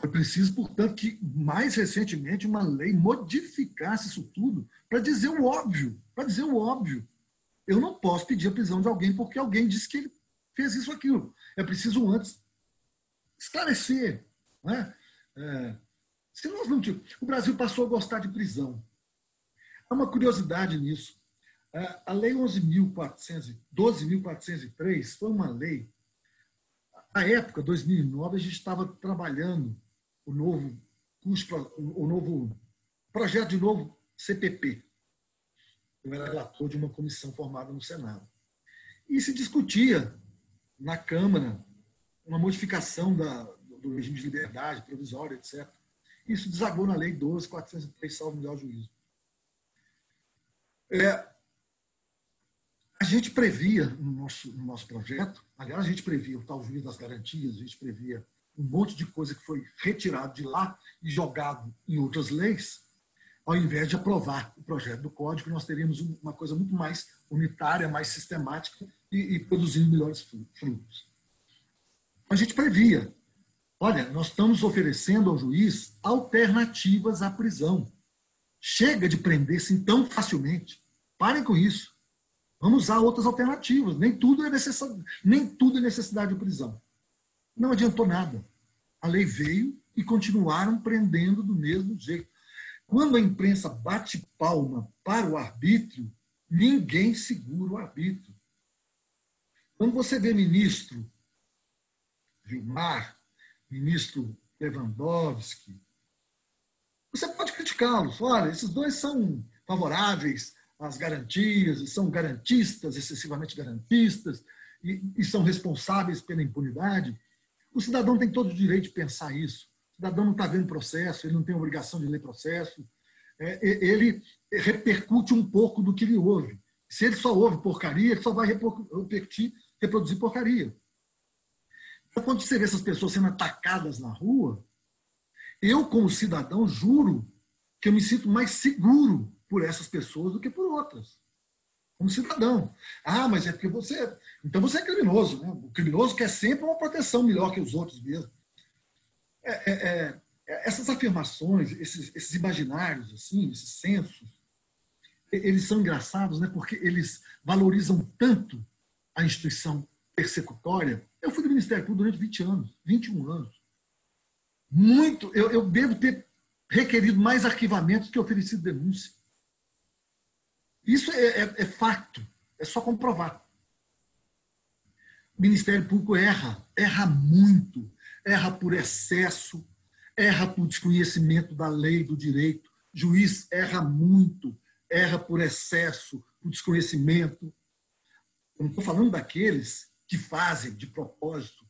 Foi preciso, portanto, que mais recentemente uma lei modificasse isso tudo para dizer o óbvio, para dizer o óbvio. Eu não posso pedir a prisão de alguém porque alguém disse que ele fez isso ou aquilo. É preciso antes esclarecer. Não é? É, se nós não o Brasil passou a gostar de prisão. Há uma curiosidade nisso. É, a Lei 12.403 foi uma lei. Na época, 2009, a gente estava trabalhando o novo curso, o novo projeto de novo CPP. Eu era relator de uma comissão formada no Senado. E se discutia na Câmara uma modificação da, do regime de liberdade provisória, etc. Isso desagou na Lei 12.403, salvo melhor juízo. É, a gente previa no nosso, no nosso projeto, aliás, a gente previa o tal juiz das garantias, a gente previa um monte de coisa que foi retirado de lá e jogado em outras leis, ao invés de aprovar o projeto do código, nós teríamos uma coisa muito mais unitária, mais sistemática e, e produzindo melhores frutos. A gente previa, olha, nós estamos oferecendo ao juiz alternativas à prisão. Chega de prender-se tão facilmente. Parem com isso. Vamos usar outras alternativas. Nem tudo é necessidade, nem tudo é necessidade de prisão. Não adiantou nada. A lei veio e continuaram prendendo do mesmo jeito. Quando a imprensa bate palma para o arbítrio, ninguém segura o arbítrio. Quando você vê ministro Vilmar, ministro Lewandowski, você pode criticá-los. Olha, esses dois são favoráveis às garantias, são garantistas, excessivamente garantistas, e, e são responsáveis pela impunidade. O cidadão tem todo o direito de pensar isso. O cidadão não está vendo processo, ele não tem obrigação de ler processo. É, ele repercute um pouco do que ele ouve. Se ele só ouve porcaria, ele só vai repercutir, reproduzir porcaria. Então, quando você vê essas pessoas sendo atacadas na rua, eu, como cidadão, juro que eu me sinto mais seguro por essas pessoas do que por outras como cidadão. Ah, mas é porque você. Então você é criminoso. Né? O criminoso quer sempre uma proteção melhor que os outros mesmo. É, é, é, essas afirmações, esses, esses, imaginários, assim, esses sensos, eles são engraçados, né? porque eles valorizam tanto a instituição persecutória. Eu fui do Ministério Público durante 20 anos, 21 anos. Muito, eu, eu devo ter requerido mais arquivamentos que oferecido denúncia. Isso é, é, é fato, é só comprovar. O Ministério Público erra, erra muito, erra por excesso, erra por desconhecimento da lei, do direito. Juiz erra muito, erra por excesso, por desconhecimento. Eu não estou falando daqueles que fazem de propósito,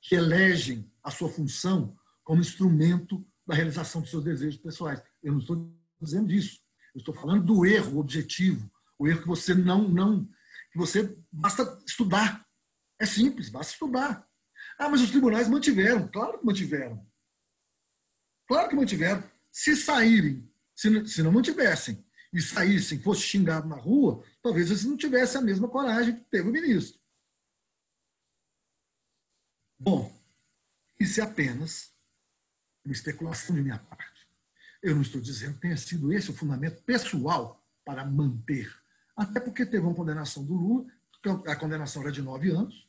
que elegem a sua função como instrumento da realização dos seus desejos pessoais. Eu não estou dizendo disso. Eu estou falando do erro objetivo, o erro que você não, não, que você basta estudar. É simples, basta estudar. Ah, mas os tribunais mantiveram. Claro que mantiveram. Claro que mantiveram. Se saírem, se, se não mantivessem e saíssem, fosse xingado na rua, talvez eles não tivessem a mesma coragem que teve o ministro. Bom, isso é apenas uma especulação de minha parte. Eu não estou dizendo que tenha sido esse o fundamento pessoal para manter. Até porque teve uma condenação do Lula, a condenação era de nove anos.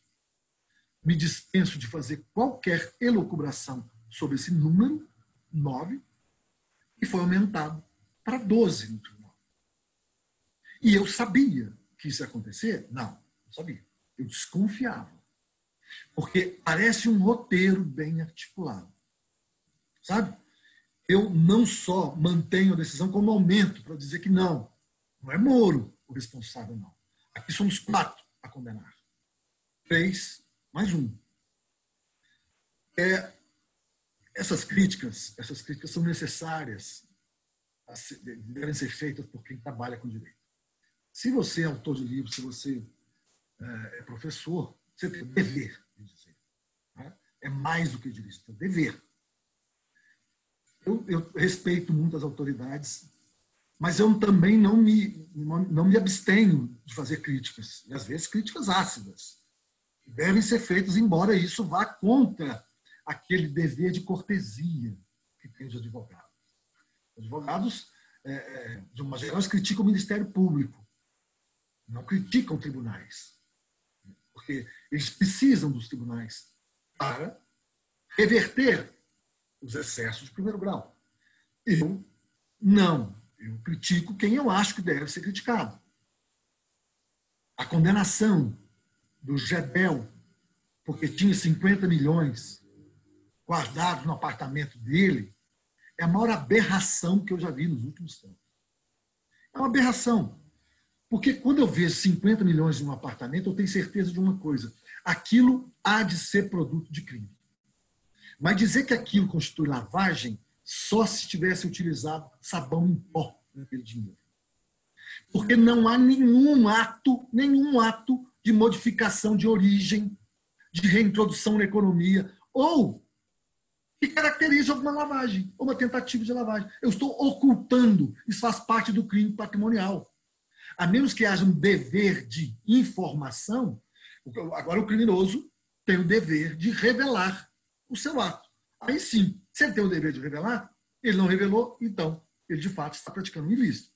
Me dispenso de fazer qualquer elucubração sobre esse número, nove, e foi aumentado para doze no tribunal. E eu sabia que isso ia acontecer? Não, não sabia. Eu desconfiava. Porque parece um roteiro bem articulado. Sabe? eu não só mantenho a decisão, como aumento para dizer que não, não é Moro o responsável, não. Aqui somos quatro a condenar. Três, mais um. É, essas críticas, essas críticas são necessárias, devem ser feitas por quem trabalha com direito. Se você é autor de livro, se você é, é professor, você tem o dever? É mais do que direito, é dever eu, eu respeito muito as autoridades, mas eu também não me, não me abstenho de fazer críticas, e às vezes críticas ácidas. Devem ser feitas, embora isso vá contra aquele dever de cortesia que tem os advogados. Os advogados, é, é de uma geral, criticam o Ministério Público, não criticam tribunais, porque eles precisam dos tribunais para reverter os excessos de primeiro grau. Eu não. Eu critico quem eu acho que deve ser criticado. A condenação do Gedel, porque tinha 50 milhões guardados no apartamento dele, é a maior aberração que eu já vi nos últimos tempos. É uma aberração. Porque quando eu vejo 50 milhões em um apartamento, eu tenho certeza de uma coisa: aquilo há de ser produto de crime. Mas dizer que aquilo constitui lavagem só se tivesse utilizado sabão em pó naquele dinheiro. Porque não há nenhum ato, nenhum ato de modificação de origem, de reintrodução na economia, ou que caracteriza alguma lavagem, ou uma tentativa de lavagem. Eu estou ocultando, isso faz parte do crime patrimonial. A menos que haja um dever de informação, agora o criminoso tem o dever de revelar o seu ato. Aí sim, se ele tem o dever de revelar, ele não revelou, então ele de fato está praticando um ilícito.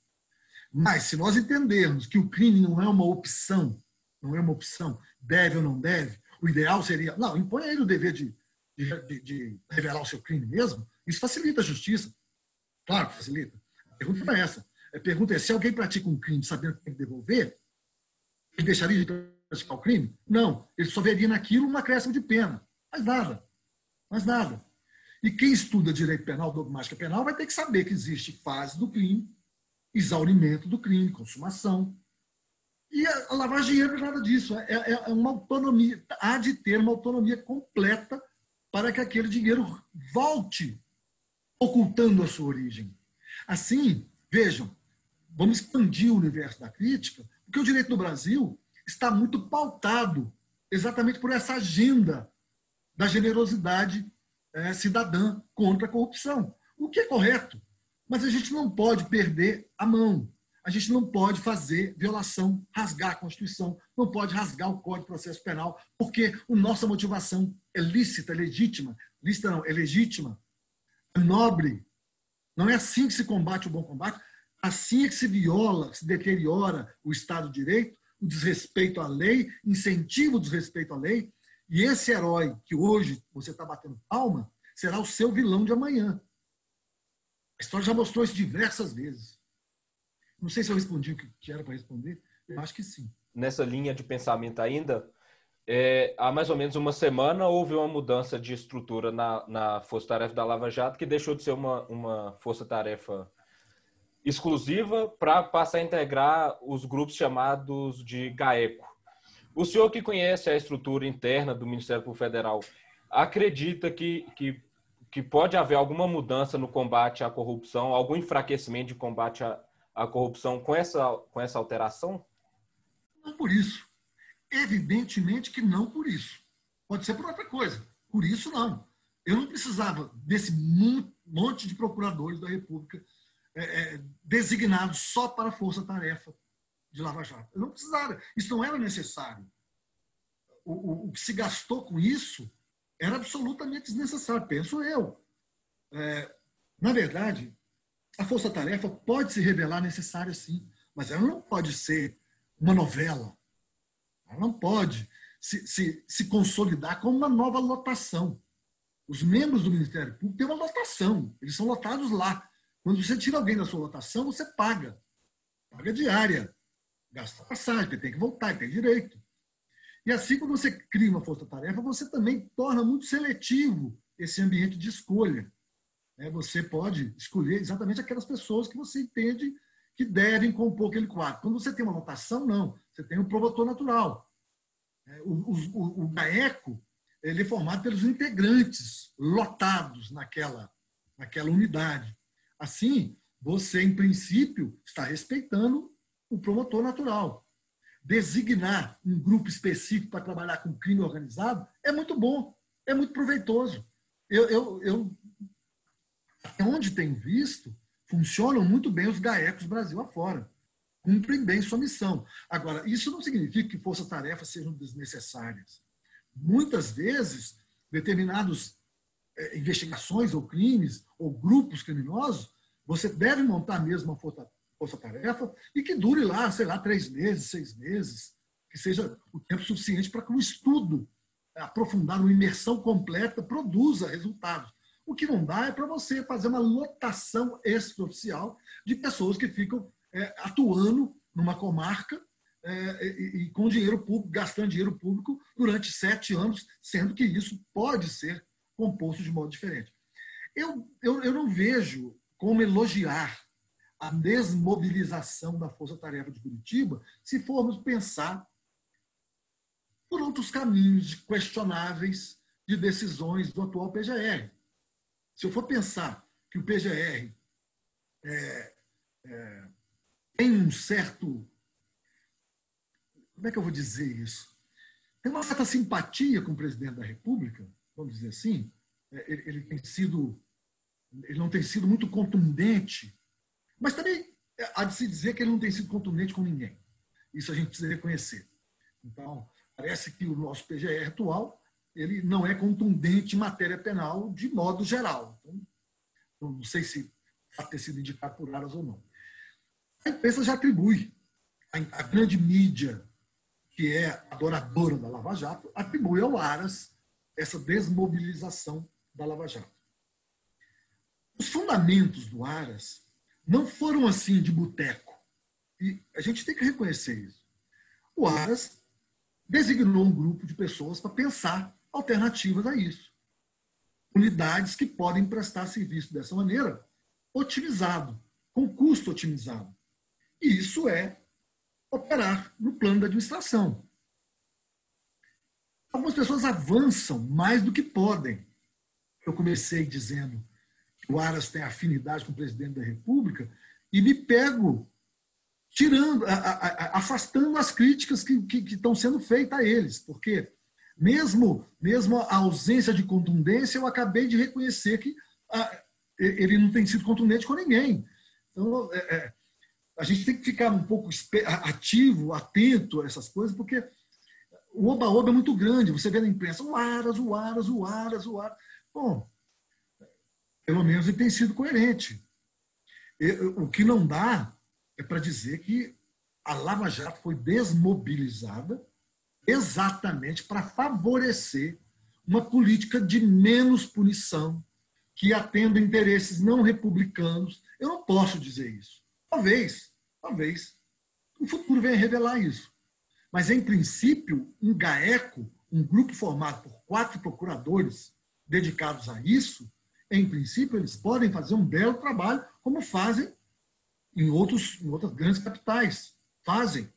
Mas se nós entendermos que o crime não é uma opção, não é uma opção, deve ou não deve, o ideal seria, não, impõe a ele o dever de, de, de, revelar o seu crime mesmo, isso facilita a justiça. Claro que facilita. A pergunta é essa. A pergunta é, se alguém pratica um crime sabendo que tem que devolver, ele deixaria de praticar o crime? Não. Ele só veria naquilo um acréscimo de pena. Mais nada. Mais nada. E quem estuda direito penal, dogmática penal, vai ter que saber que existe fase do crime, exaurimento do crime, consumação. E a, lavagem de dinheiro não é nada disso. É, é, é uma autonomia, há de ter uma autonomia completa para que aquele dinheiro volte ocultando a sua origem. Assim, vejam, vamos expandir o universo da crítica, porque o direito no Brasil está muito pautado exatamente por essa agenda da generosidade é, cidadã contra a corrupção, o que é correto. Mas a gente não pode perder a mão. A gente não pode fazer violação, rasgar a Constituição, não pode rasgar o Código de Processo Penal, porque a nossa motivação é lícita, é legítima. Lícita não, é legítima, é nobre. Não é assim que se combate o bom combate, assim é que se viola, se deteriora o Estado de Direito, o desrespeito à lei, incentiva o desrespeito à lei, e esse herói que hoje você está batendo palma será o seu vilão de amanhã. A história já mostrou isso diversas vezes. Não sei se eu respondi o que era para responder. Acho que sim. Nessa linha de pensamento ainda, é, há mais ou menos uma semana houve uma mudança de estrutura na, na Força Tarefa da Lava Jato que deixou de ser uma, uma Força Tarefa exclusiva para passar a integrar os grupos chamados de GAECO, o senhor que conhece a estrutura interna do Ministério Público Federal, acredita que, que, que pode haver alguma mudança no combate à corrupção, algum enfraquecimento de combate à, à corrupção com essa, com essa alteração? Não por isso. Evidentemente que não por isso. Pode ser por outra coisa. Por isso, não. Eu não precisava desse monte de procuradores da República é, é, designados só para a força-tarefa de Lava Jato. Não precisava, isso não era necessário. O, o, o, que se gastou com isso era absolutamente desnecessário, penso eu. É, na verdade, a força-tarefa pode se revelar necessária sim, mas ela não pode ser uma novela. Ela não pode se, se, se consolidar como uma nova lotação. Os membros do Ministério Público têm uma lotação, eles são lotados lá. Quando você tira alguém da sua lotação, você paga. Paga diária gasta passagem, tem que voltar, tem direito. E assim, quando você cria uma força-tarefa, você também torna muito seletivo esse ambiente de escolha. É, você pode escolher exatamente aquelas pessoas que você entende que devem compor aquele quadro. Quando você tem uma lotação, não. Você tem um promotor natural. É, o, o, o GAECO ele é formado pelos integrantes lotados naquela, naquela unidade. Assim, você, em princípio, está respeitando o promotor natural. Designar um grupo específico para trabalhar com crime organizado é muito bom, é muito proveitoso. Eu, eu, eu onde tenho visto, funcionam muito bem os GAECos Brasil afora. Cumprem bem sua missão. Agora, isso não significa que forças-tarefas sejam desnecessárias. Muitas vezes, determinados investigações ou crimes ou grupos criminosos, você deve montar mesmo uma força força-tarefa e que dure lá, sei lá, três meses, seis meses, que seja o tempo suficiente para que o estudo aprofundar, uma imersão completa, produza resultados. O que não dá é para você fazer uma lotação extraoficial de pessoas que ficam é, atuando numa comarca é, e, e, com dinheiro público, gastando dinheiro público durante sete anos, sendo que isso pode ser composto de modo diferente. Eu, eu, eu não vejo como elogiar a desmobilização da Força Tarefa de Curitiba se formos pensar por outros caminhos questionáveis de decisões do atual PGR. Se eu for pensar que o PGR é, é, tem um certo. Como é que eu vou dizer isso? Tem uma certa simpatia com o presidente da República, vamos dizer assim. É, ele, ele tem sido. Ele não tem sido muito contundente, mas também há de se dizer que ele não tem sido contundente com ninguém. Isso a gente precisa reconhecer. Então, parece que o nosso PGR atual ele não é contundente em matéria penal de modo geral. Então, não sei se pode ter sido indicado por Aras ou não. A imprensa já atribui, a, grande mídia, que é adoradora da Lava Jato, atribui ao Aras essa desmobilização da Lava Jato. Os fundamentos do Aras não foram assim de boteco. E a gente tem que reconhecer isso. O Aras designou um grupo de pessoas para pensar alternativas a isso. Unidades que podem prestar serviço dessa maneira, otimizado, com custo otimizado. E isso é operar no plano da administração. Algumas pessoas avançam mais do que podem. Eu comecei dizendo que o Aras tem afinidade com o presidente da República e me pego tirando, a, a, afastando as críticas que, que, que estão sendo feitas a eles, porque mesmo, mesmo a ausência de contundência, eu acabei de reconhecer que a, ele não tem sido contundente com ninguém. Então, é, é, a gente tem que ficar um pouco ativo, atento a essas coisas, porque o oba-oba é muito grande. Você vê na imprensa, o Aras, o Aras, o Aras, o Aras. Bom, pelo menos ele tem sido coerente. O que não dá é para dizer que a Lava Jato foi desmobilizada exatamente para favorecer uma política de menos punição, que atenda interesses não republicanos. Eu não posso dizer isso. Talvez, talvez, o futuro venha revelar isso. Mas, em princípio, um GAECO, um grupo formado por quatro procuradores dedicados a isso, em princípio, eles podem fazer um belo trabalho, como fazem em, outros, em outras grandes capitais. Fazem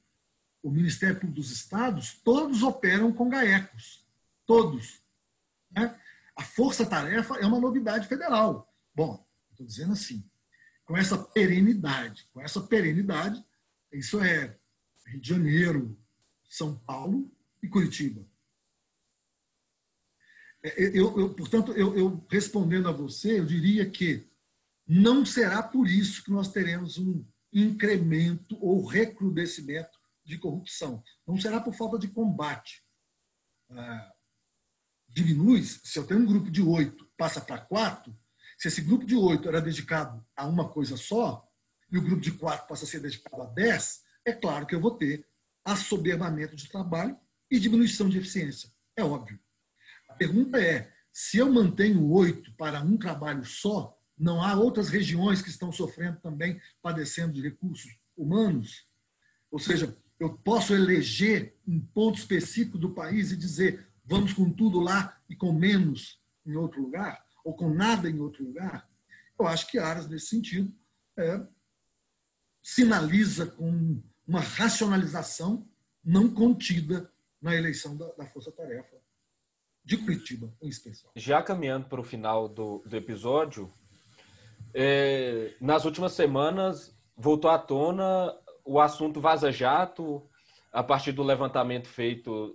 o Ministério Público dos Estados, todos operam com GAECOS. Todos. Né? A força-tarefa é uma novidade federal. Bom, estou dizendo assim, com essa perenidade, com essa perenidade, isso é Rio de Janeiro, São Paulo e Curitiba. É, eu, eu, portanto, eu, eu, respondendo a você, eu diria que não será por isso que nós teremos um incremento ou recrudescimento de corrupção. Não será por falta de combate. Ah, diminui, se eu tenho um grupo de oito, passa para quatro, se esse grupo de oito era dedicado a uma coisa só, e o grupo de quatro passa a ser dedicado a dez, é claro que eu vou ter assoberbamento de trabalho e diminuição de eficiência. É óbvio. A pergunta é: se eu mantenho oito para um trabalho só, não há outras regiões que estão sofrendo também, padecendo de recursos humanos? Ou seja, eu posso eleger um ponto específico do país e dizer vamos com tudo lá e com menos em outro lugar, ou com nada em outro lugar, eu acho que Aras, nesse sentido, é, sinaliza com uma racionalização não contida na eleição da, da Força Tarefa de Curitiba, em especial. Já caminhando para o final do, do episódio, é, nas últimas semanas voltou à tona o assunto Vaza Jato, a partir do levantamento feito,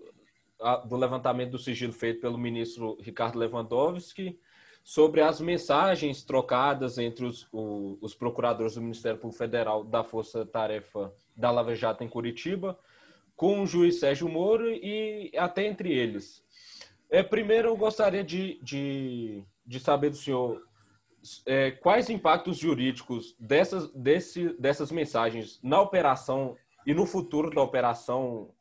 do levantamento do sigilo feito pelo ministro Ricardo Lewandowski, sobre as mensagens trocadas entre os, os procuradores do Ministério Público Federal da Força Tarefa da Lava Jato em Curitiba, com o juiz Sérgio Moro e até entre eles. É, primeiro, eu gostaria de, de, de saber do senhor é, quais impactos jurídicos dessas, desse, dessas mensagens na operação e no futuro da operação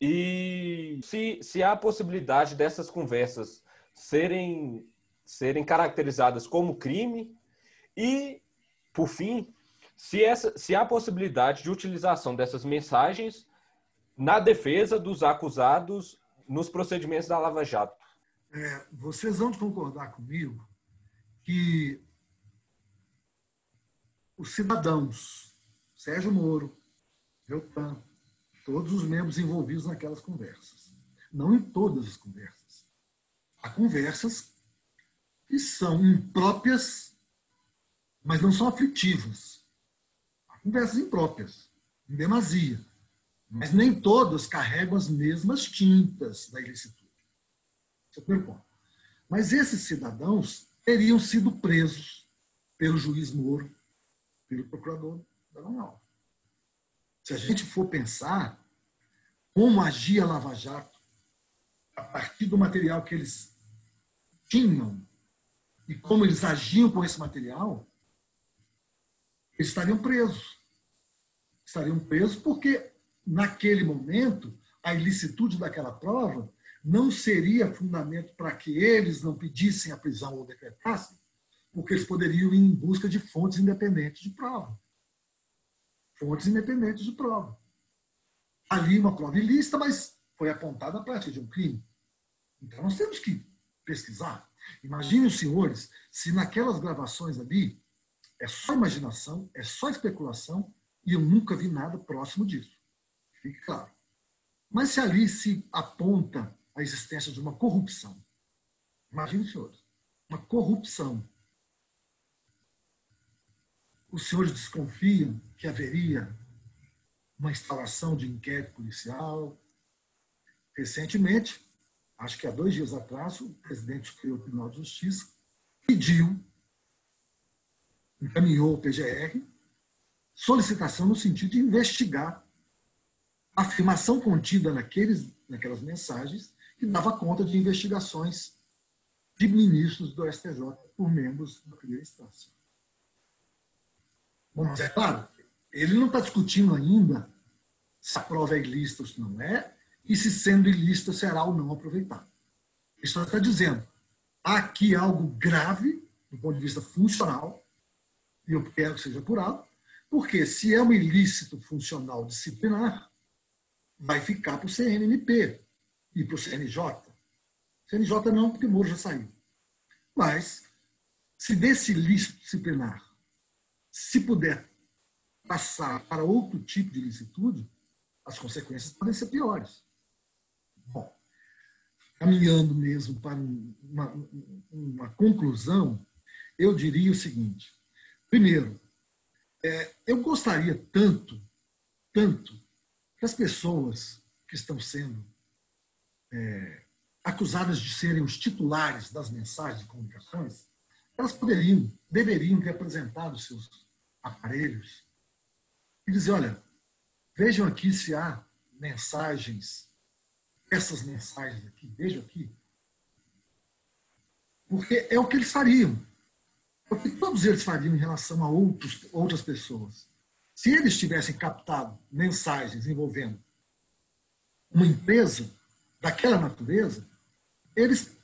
e se, se há a possibilidade dessas conversas serem, serem caracterizadas como crime e, por fim, se, essa, se há possibilidade de utilização dessas mensagens na defesa dos acusados nos procedimentos da Lava Jato. É, vocês vão concordar comigo que os cidadãos, Sérgio Moro, Deltan, todos os membros envolvidos naquelas conversas. Não em todas as conversas. Há conversas que são impróprias, mas não são aflitivas. Há conversas impróprias, em demasia. Mas nem todas carregam as mesmas tintas da ilicitude. Esse é o primeiro ponto. Mas esses cidadãos teriam sido presos pelo juiz Moro, pelo procurador Daronal. Se a gente for pensar como agia Lava Jato a partir do material que eles tinham e como eles agiam com esse material, eles estariam presos. Estariam presos porque, naquele momento, a ilicitude daquela prova não seria fundamento para que eles não pedissem a prisão ou decretassem, porque eles poderiam ir em busca de fontes independentes de prova. Fontes independentes de prova. Ali uma prova ilícita, mas foi apontada a partir de um crime. Então nós temos que pesquisar. Imaginem os senhores se naquelas gravações ali é só imaginação, é só especulação e eu nunca vi nada próximo disso. Fique claro. Mas se ali se aponta a existência de uma corrupção, imagine, senhores, uma corrupção os senhores desconfiam que haveria uma instalação de inquérito policial. Recentemente, acho que há dois dias atrás, o presidente do Tribunal de Justiça pediu, encaminhou o PGR, solicitação no sentido de investigar a afirmação contida naqueles, naquelas mensagens que dava conta de investigações de ministros do STJ por membros da primeira instância. Bom, mas é claro, ele não está discutindo ainda se a prova é ilícita ou se não é, e se sendo ilícita será ou não aproveitado. Ele só está dizendo, há aqui algo grave do ponto de vista funcional, e eu quero que seja apurado, porque se é um ilícito funcional disciplinar, vai ficar para o CNMP e para o CNJ. CNJ não, porque o Moro já saiu. Mas, se desse ilícito disciplinar se puder passar para outro tipo de licitude, as consequências podem ser piores. Bom, caminhando mesmo para uma, uma conclusão, eu diria o seguinte: primeiro, é, eu gostaria tanto, tanto, que as pessoas que estão sendo é, acusadas de serem os titulares das mensagens de comunicações elas poderiam, deveriam ter apresentado seus aparelhos e dizer, olha, vejam aqui se há mensagens, essas mensagens aqui, vejam aqui. Porque é o que eles fariam. É o que todos eles fariam em relação a outros, outras pessoas. Se eles tivessem captado mensagens envolvendo uma empresa daquela natureza, eles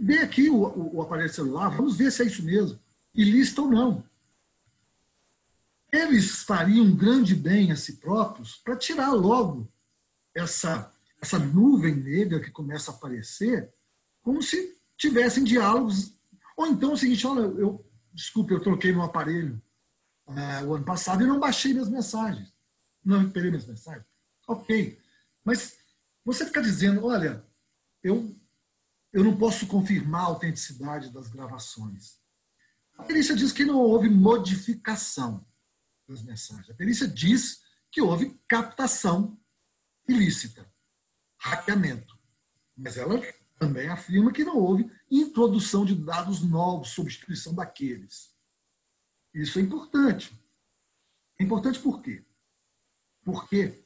vê aqui o, o, o, aparelho celular, vamos ver se é isso mesmo, ilícito ou não. Eles fariam um grande bem a si próprios para tirar logo essa, essa nuvem negra que começa a aparecer, como se tivessem diálogos. Ou então é o seguinte: olha, eu, desculpe, eu troquei meu aparelho uh, o ano passado e não baixei minhas mensagens. Não recuperei minhas mensagens. Ok. Mas você fica dizendo, olha, eu eu não posso confirmar a autenticidade das gravações. A perícia diz que não houve modificação das mensagens. A perícia diz que houve captação ilícita, hackeamento. Mas ela também afirma que não houve introdução de dados novos, substituição daqueles. Isso é importante. É importante por quê? Porque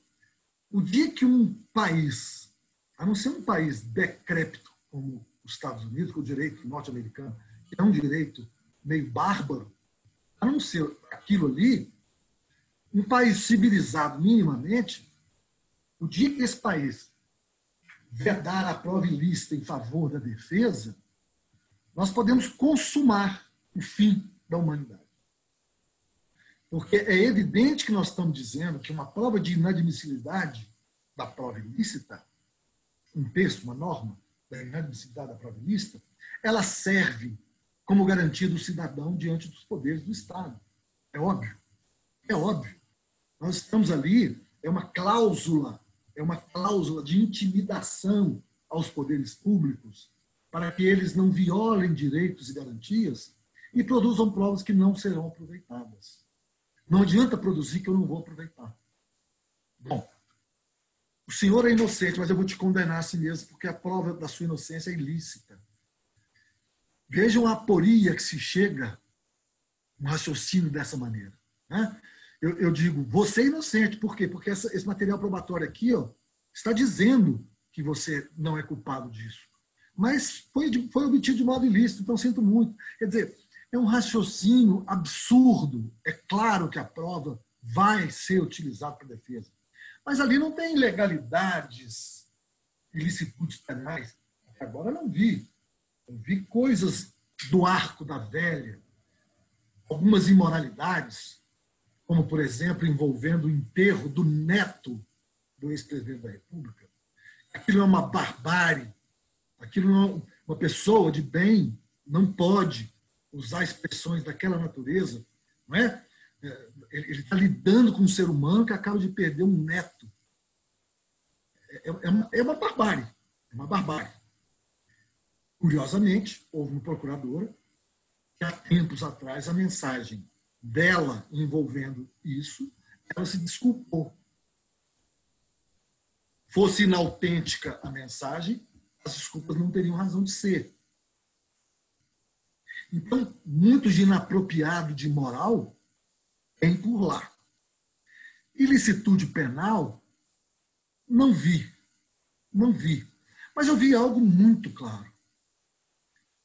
o dia que um país, a não ser um país decrépito, como os Estados Unidos, com o direito norte-americano, que é um direito meio bárbaro, a não ser aquilo ali, um país civilizado minimamente, o dia que esse país vedar a prova ilícita em favor da defesa, nós podemos consumar o fim da humanidade. Porque é evidente que nós estamos dizendo que uma prova de inadmissibilidade da prova ilícita, um texto, uma norma da inadmissibilidade da prova ilícita, ela serve como garantia do cidadão diante dos poderes do Estado. É óbvio. É óbvio. Nós estamos ali, é uma cláusula, é uma cláusula de intimidação aos poderes públicos para que eles não violem direitos e garantias e produzam provas que não serão aproveitadas. Não adianta produzir que eu não vou aproveitar. Bom, o senhor é inocente, mas eu vou te condenar assim mesmo, porque a prova da sua inocência é ilícita. Vejam a aporia que se chega um raciocínio dessa maneira. Né? Eu, eu, digo, você é inocente. Por quê? Porque essa, esse material probatório aqui ó, está dizendo que você não é culpado disso. Mas foi, foi obtido de modo ilícito, então sinto muito. Quer dizer, é um raciocínio absurdo. É claro que a prova vai ser utilizada para defesa. Mas ali não tem ilegalidades, ilicitudes penais. Agora não vi. Eu vi coisas do arco da velha, algumas imoralidades, como, por exemplo, envolvendo o enterro do neto do ex-presidente da República. Aquilo é uma barbárie. Aquilo não, uma pessoa de bem não pode usar expressões daquela natureza, não é? é ele está lidando com um ser humano que acaba de perder um neto. É, é, uma, é uma barbárie. É uma barbárie. Curiosamente, houve uma procuradora que há tempos atrás a mensagem dela envolvendo isso, ela se desculpou. Fosse inautêntica a mensagem, as desculpas não teriam razão de ser. Então, muito de inapropriado de moral tem por lá. Ilicitude penal, não vi. Não vi. Mas eu vi algo muito claro.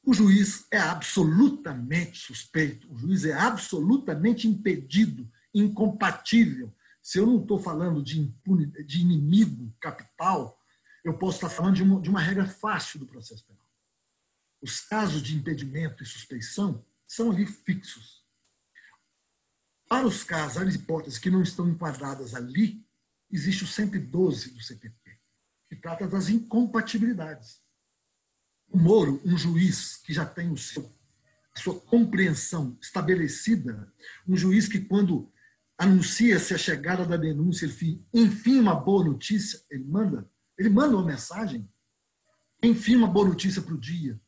O juiz é absolutamente suspeito, o juiz é absolutamente impedido, incompatível. Se eu não estou falando de, de inimigo capital, eu posso estar falando de uma, de uma regra fácil do processo penal. Os casos de impedimento e suspeição são ali fixos. Para os casos, as hipóteses que não estão enquadradas ali, existe o 112 do CPP, que trata das incompatibilidades. O Moro, um juiz que já tem o seu, a sua compreensão estabelecida, um juiz que, quando anuncia-se a chegada da denúncia, ele enfim uma boa notícia, ele manda, ele manda uma mensagem, enfim uma boa notícia para o dia.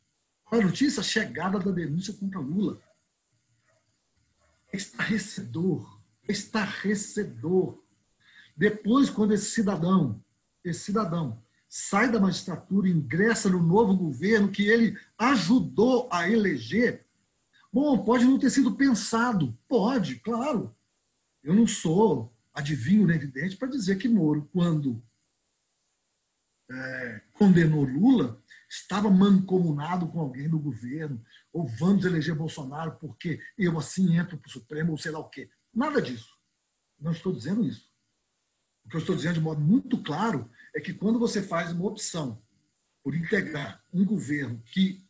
A notícia a chegada da denúncia contra Lula. É estarrecedor, é estarrecedor. Depois, quando esse cidadão, esse cidadão, sai da magistratura, ingressa no novo governo que ele ajudou a eleger, bom, pode não ter sido pensado. Pode, claro. Eu não sou adivinho nem evidente para dizer que Moro, quando é, condenou Lula, estava mancomunado com alguém do governo, ou vamos eleger Bolsonaro porque eu assim entro para o Supremo, ou sei lá o quê. Nada disso. Não estou dizendo isso. O que eu estou dizendo de modo muito claro é que quando você faz uma opção por integrar um governo que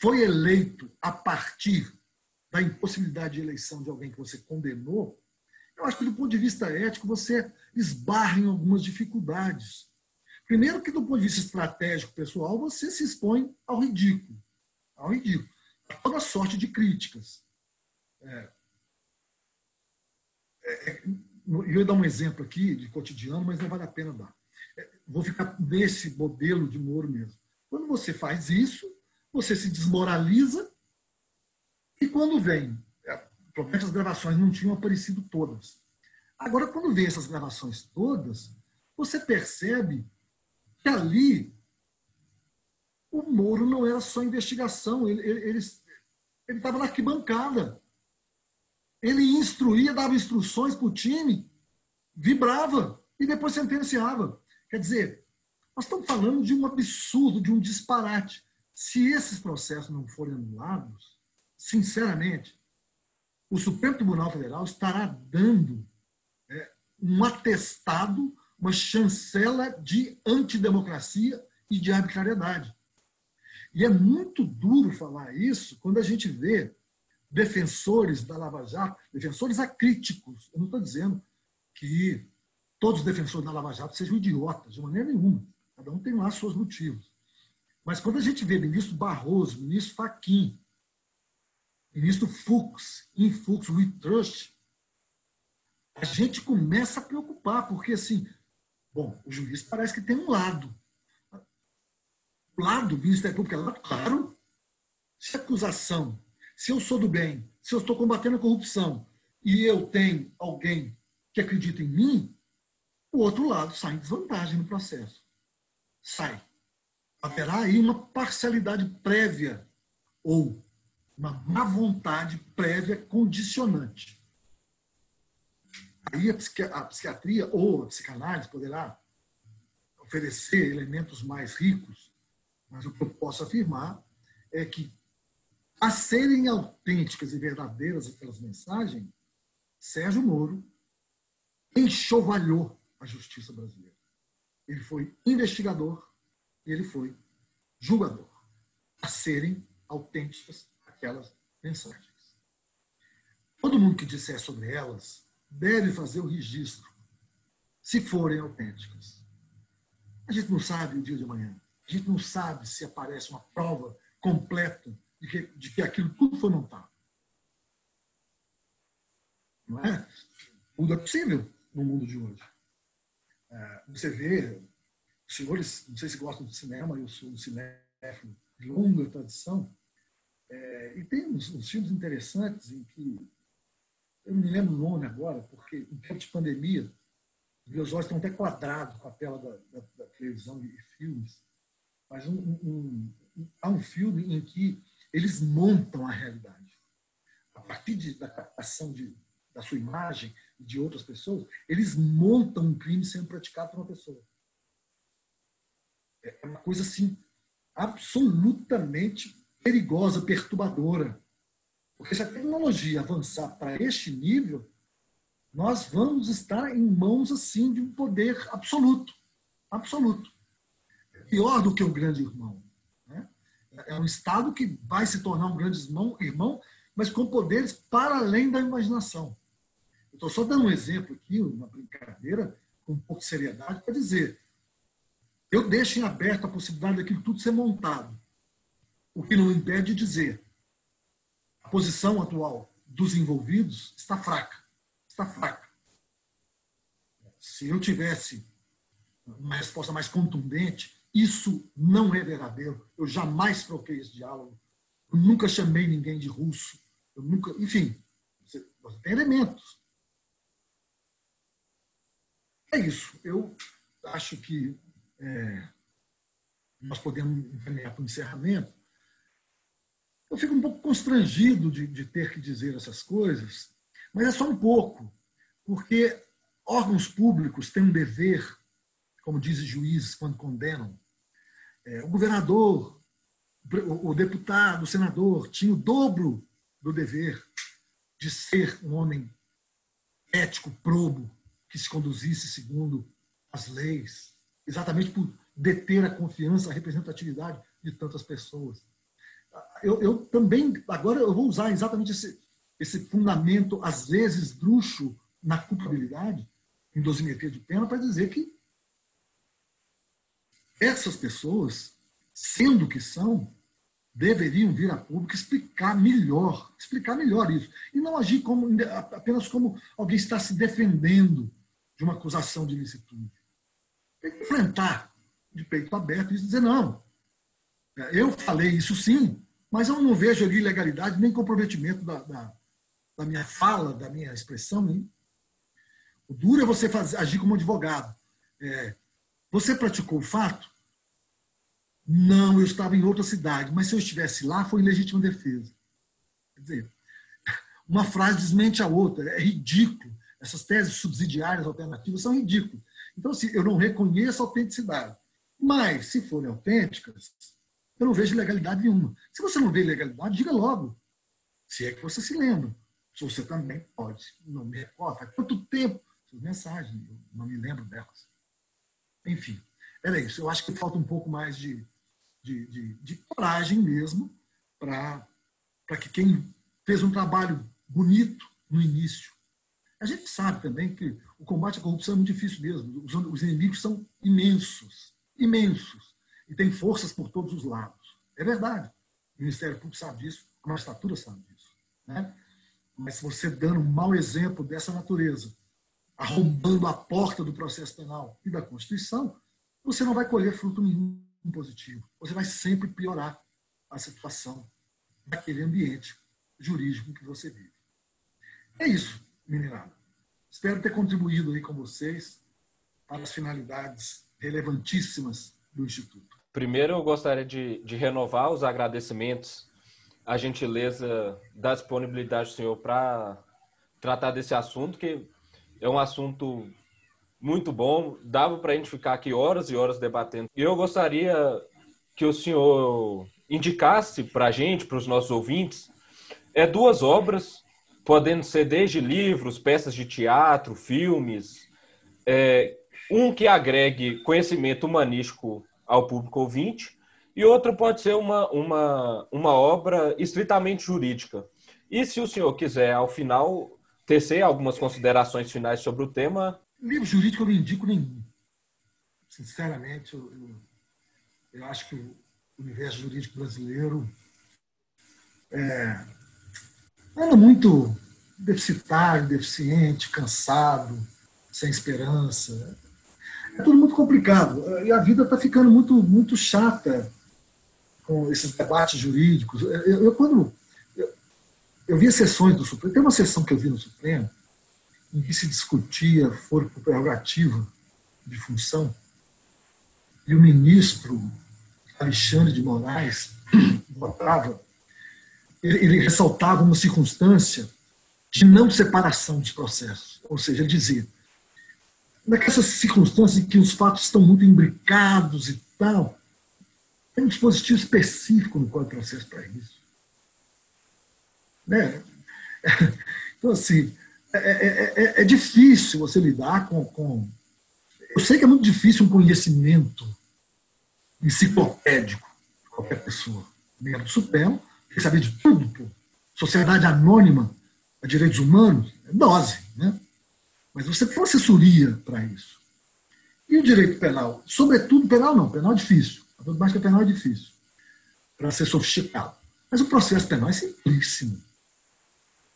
foi eleito a partir da impossibilidade de eleição de alguém que você condenou, eu acho que do ponto de vista ético você esbarra em algumas dificuldades. Primeiro que do ponto de vista estratégico pessoal, você se expõe ao ridículo. Ao ridículo. A toda sorte de críticas. É, é, é eu ia dar um exemplo aqui de cotidiano, mas não vale a pena dar. Vou ficar nesse modelo de Moro mesmo. Quando você faz isso, você se desmoraliza e quando vem, é, provavelmente as gravações não tinham aparecido todas. Agora, quando vem essas gravações todas, você percebe que ali o Moro não era só investigação, ele estava ele, ele, ele na arquibancada. Ele instruía, dava instruções para o time, vibrava e depois sentenciava. Quer dizer, nós estamos falando de um absurdo, de um disparate. Se esses processos não forem anulados, sinceramente, o Supremo Tribunal Federal estará dando é, um atestado uma chancela de antidemocracia e de arbitrariedade. E é muito duro falar isso quando a gente vê defensores da Lava Jato, defensores acríticos. Eu não estou dizendo que todos os defensores da Lava Jato sejam idiotas, de maneira nenhuma. Cada um tem lá seus motivos. Mas quando a gente vê ministro Barroso, ministro Fachin, ministro Fux, Infux, Rui Trust, a gente começa a preocupar, porque assim, bom, o juiz parece que tem um lado. O lado do Ministério Público é lado claro. Se acusação, se eu sou do bem, se eu estou combatendo a corrupção e eu tenho alguém que acredita em mim, o outro lado sai em desvantagem no processo. Sai. Haverá aí uma parcialidade prévia ou uma má vontade prévia condicionante. Aí a psiquiatria ou a psicanálise poderá oferecer elementos mais ricos, mas o que eu posso afirmar é que, a serem autênticas e verdadeiras aquelas mensagens, Sérgio Moro enxovalhou a justiça brasileira. Ele foi investigador e ele foi julgador, a serem autênticas aquelas mensagens. Todo mundo que disser sobre elas deve fazer o registro, se forem autênticas. A gente não sabe o dia de amanhã. A gente não sabe se aparece uma prova completa de que, de que aquilo tudo foi montado. Não é? Tudo é possível no mundo de hoje. É, você vê, os senhores, não sei se gostam de cinema, eu sou um cinéfilo de longa tradição, é, e tem uns, uns filmes interessantes em que eu não me lembro o nome agora, porque em tempo de pandemia, meus olhos estão até quadrados com a tela da, da, da televisão e filmes. Mas um, um, um, há um filme em que eles montam a realidade. A partir de, da captação de, da sua imagem de outras pessoas, eles montam um crime sendo praticado por uma pessoa. É uma coisa assim absolutamente perigosa, perturbadora. Porque se a tecnologia avançar para este nível, nós vamos estar em mãos assim de um poder absoluto. Absoluto. É pior do que o grande irmão. Né? É um Estado que vai se tornar um grande irmão, irmão mas com poderes para além da imaginação. Estou só dando um exemplo aqui, uma brincadeira, com um pouco de seriedade, para dizer: eu deixo em aberto a possibilidade daquilo tudo ser montado. O que não impede de dizer posição atual dos envolvidos está fraca. Está fraca. Se eu tivesse uma resposta mais contundente, isso não é verdadeiro. Eu jamais troquei esse diálogo. Eu nunca chamei ninguém de russo. Eu nunca, enfim, você, você tem elementos. É isso. Eu acho que é, nós podemos encaminhar para o encerramento. Eu fico um pouco constrangido de, de ter que dizer essas coisas, mas é só um pouco, porque órgãos públicos têm um dever, como dizem juízes quando condenam. É, o governador, o deputado, o senador tinha o dobro do dever de ser um homem ético, probo, que se conduzisse segundo as leis, exatamente por deter a confiança, a representatividade de tantas pessoas eu, eu, também, agora eu vou usar exatamente esse, esse fundamento, às vezes, bruxo na culpabilidade, em dosimetria de pena, para dizer que essas pessoas, sendo que são, deveriam vir a público explicar melhor, explicar melhor isso. E não agir como, apenas como alguém está se defendendo de uma acusação de ilicitude. Tem que enfrentar de peito aberto e dizer, não, eu falei isso sim, mas eu não vejo ali ilegalidade nem comprometimento da, da, da minha fala, da minha expressão. Hein? O duro é você fazer, agir como advogado. É, você praticou o fato? Não, eu estava em outra cidade, mas se eu estivesse lá, foi legítima defesa. Quer dizer, uma frase desmente a outra, é ridículo. Essas teses subsidiárias alternativas são ridículas. Então, assim, eu não reconheço a autenticidade. Mas, se forem autênticas, eu não vejo legalidade nenhuma. Se você não vê legalidade, diga logo. Se é que você se lembra. Se você também pode. Não me recordo. Quanto tempo? Suas mensagens, eu não me lembro delas. Enfim, era isso. Eu acho que falta um pouco mais de, de, de, de coragem mesmo para que quem fez um trabalho bonito no início. A gente sabe também que o combate à corrupção é muito difícil mesmo. Os, os inimigos são imensos, imensos. E tem forças por todos os lados. É verdade. O Ministério Público sabe disso, a magistratura sabe disso. Né? Mas você dando um mau exemplo dessa natureza, arrombando a porta do processo penal e da Constituição, você não vai colher fruto nenhum positivo. Você vai sempre piorar a situação daquele ambiente jurídico que você vive. É isso, meninada. Espero ter contribuído aí com vocês para as finalidades relevantíssimas do Instituto. Primeiro, eu gostaria de, de renovar os agradecimentos, a gentileza da disponibilidade do senhor para tratar desse assunto, que é um assunto muito bom, dava para a gente ficar aqui horas e horas debatendo. E eu gostaria que o senhor indicasse para a gente, para os nossos ouvintes, é duas obras, podendo ser desde livros, peças de teatro, filmes, é, um que agregue conhecimento humanístico ao público ouvinte, e outro pode ser uma, uma, uma obra estritamente jurídica. E se o senhor quiser, ao final, tecer algumas considerações finais sobre o tema. Livro jurídico eu não indico nenhum. Sinceramente, eu, eu, eu acho que o universo jurídico brasileiro é, anda muito deficitário, deficiente, cansado, sem esperança. É tudo muito complicado. E a vida está ficando muito, muito chata com esses debates jurídicos. Eu, eu quando eu vi sessões do Supremo, tem uma sessão que eu vi no Supremo em que se discutia foro prerrogativa de função e o ministro Alexandre de Moraes votava, ele, ressaltava uma circunstância de não separação dos processos, ou seja, ele dizia naquelas circunstâncias em que os fatos estão muito imbricados e tal, tem um dispositivo específico no Código de Processo para isso. Né? Então, assim, é, é, é, é, difícil você lidar com, com. Eu sei que é muito difícil um conhecimento enciclopédico de qualquer pessoa. Membro do Supremo, que saber de tudo. Pô. Sociedade Anônima a Direitos Humanos, é dose. Né? Mas você tem assessoria para isso. E o direito penal? Sobretudo penal não, penal é difícil. A que penal é difícil para ser sofisticado. Mas o processo penal é simplíssimo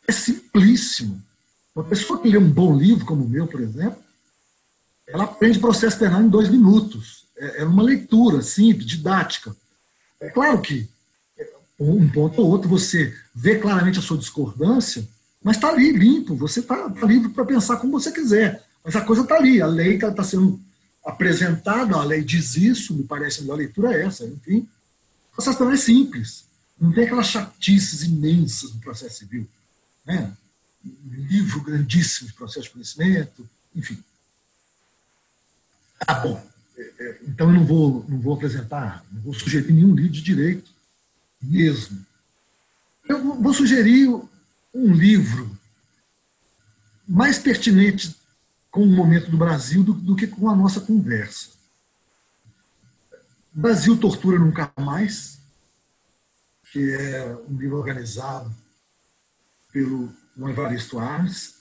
é simplíssimo. Uma pessoa que lê um bom livro, como o meu, por exemplo, ela aprende processo penal em dois minutos. É, é uma leitura simples, didática. É claro que um ponto ou outro você vê claramente a sua discordância, mas está ali, limpo, você está tá livre para pensar como você quiser. Mas a coisa está ali, a lei está tá sendo apresentada, a lei diz isso, me parece a leitura é essa, enfim. O processo penal é simples. Não tem aquelas chatices imensas no processo civil né? um livro grandíssimo de processo de conhecimento, enfim. Ah, bom. É, é, então eu não vou, não vou apresentar, não vou sugerir nenhum livro de direito mesmo. Eu vou sugerir um livro mais pertinente com o momento do Brasil do, do que com a nossa conversa. Brasil Tortura Nunca Mais, que é um livro organizado pelo Evaristo Arnes,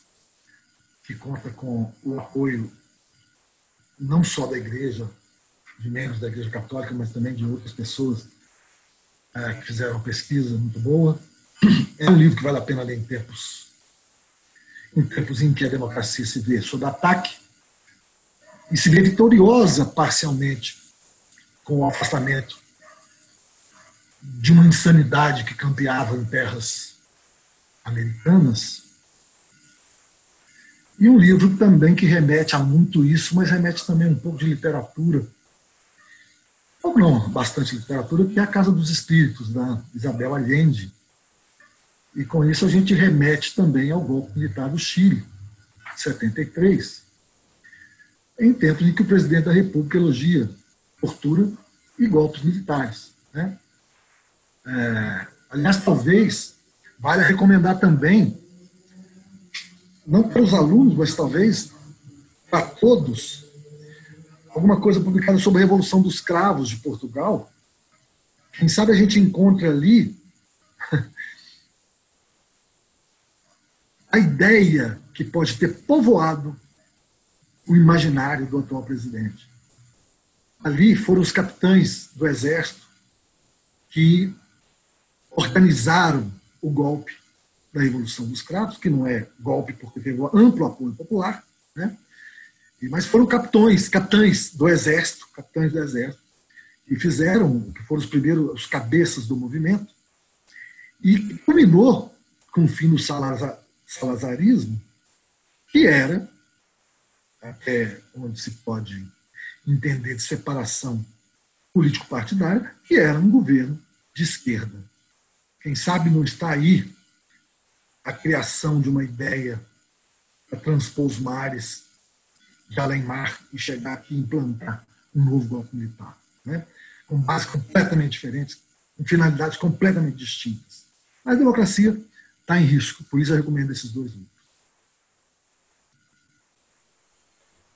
que conta com o apoio não só da igreja, de membros da igreja católica, mas também de outras pessoas que fizeram uma pesquisa muito boa. É um livro que vale a pena ler em tempos, em tempos em que a democracia se vê sob ataque e se vê vitoriosa parcialmente com o afastamento de uma insanidade que campeava em terras americanas. E um livro também que remete a muito isso, mas remete também um pouco de literatura. Ou não, bastante literatura, que é A Casa dos Espíritos, da Isabel Allende. E com isso a gente remete também ao golpe militar do Chile, 73, em tempos em que o presidente da República elogia tortura e golpes militares. Né? É, aliás, talvez Vale recomendar também, não para os alunos, mas talvez para todos, alguma coisa publicada sobre a Revolução dos Cravos de Portugal, quem sabe a gente encontra ali a ideia que pode ter povoado o imaginário do atual presidente. Ali foram os capitães do exército que organizaram o golpe da Revolução dos Cravos, que não é golpe porque teve amplo apoio popular, né? Mas foram capitães, capitães do exército, capitães do exército, que fizeram, que foram os primeiros, os cabeças do movimento, e culminou com o fim do salazar, salazarismo, que era, até onde se pode entender de separação político-partidária, que era um governo de esquerda. Quem sabe não está aí a criação de uma ideia para transpor os mares de além-mar e chegar aqui e implantar um novo golpe militar, né? com bases completamente diferentes, com finalidades completamente distintas. A democracia está em risco, por isso eu recomendo esses dois livros.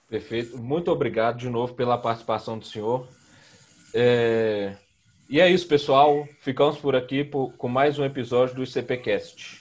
Perfeito. Muito obrigado de novo pela participação do senhor. É... E é isso, pessoal. Ficamos por aqui por... com mais um episódio do ICPcast.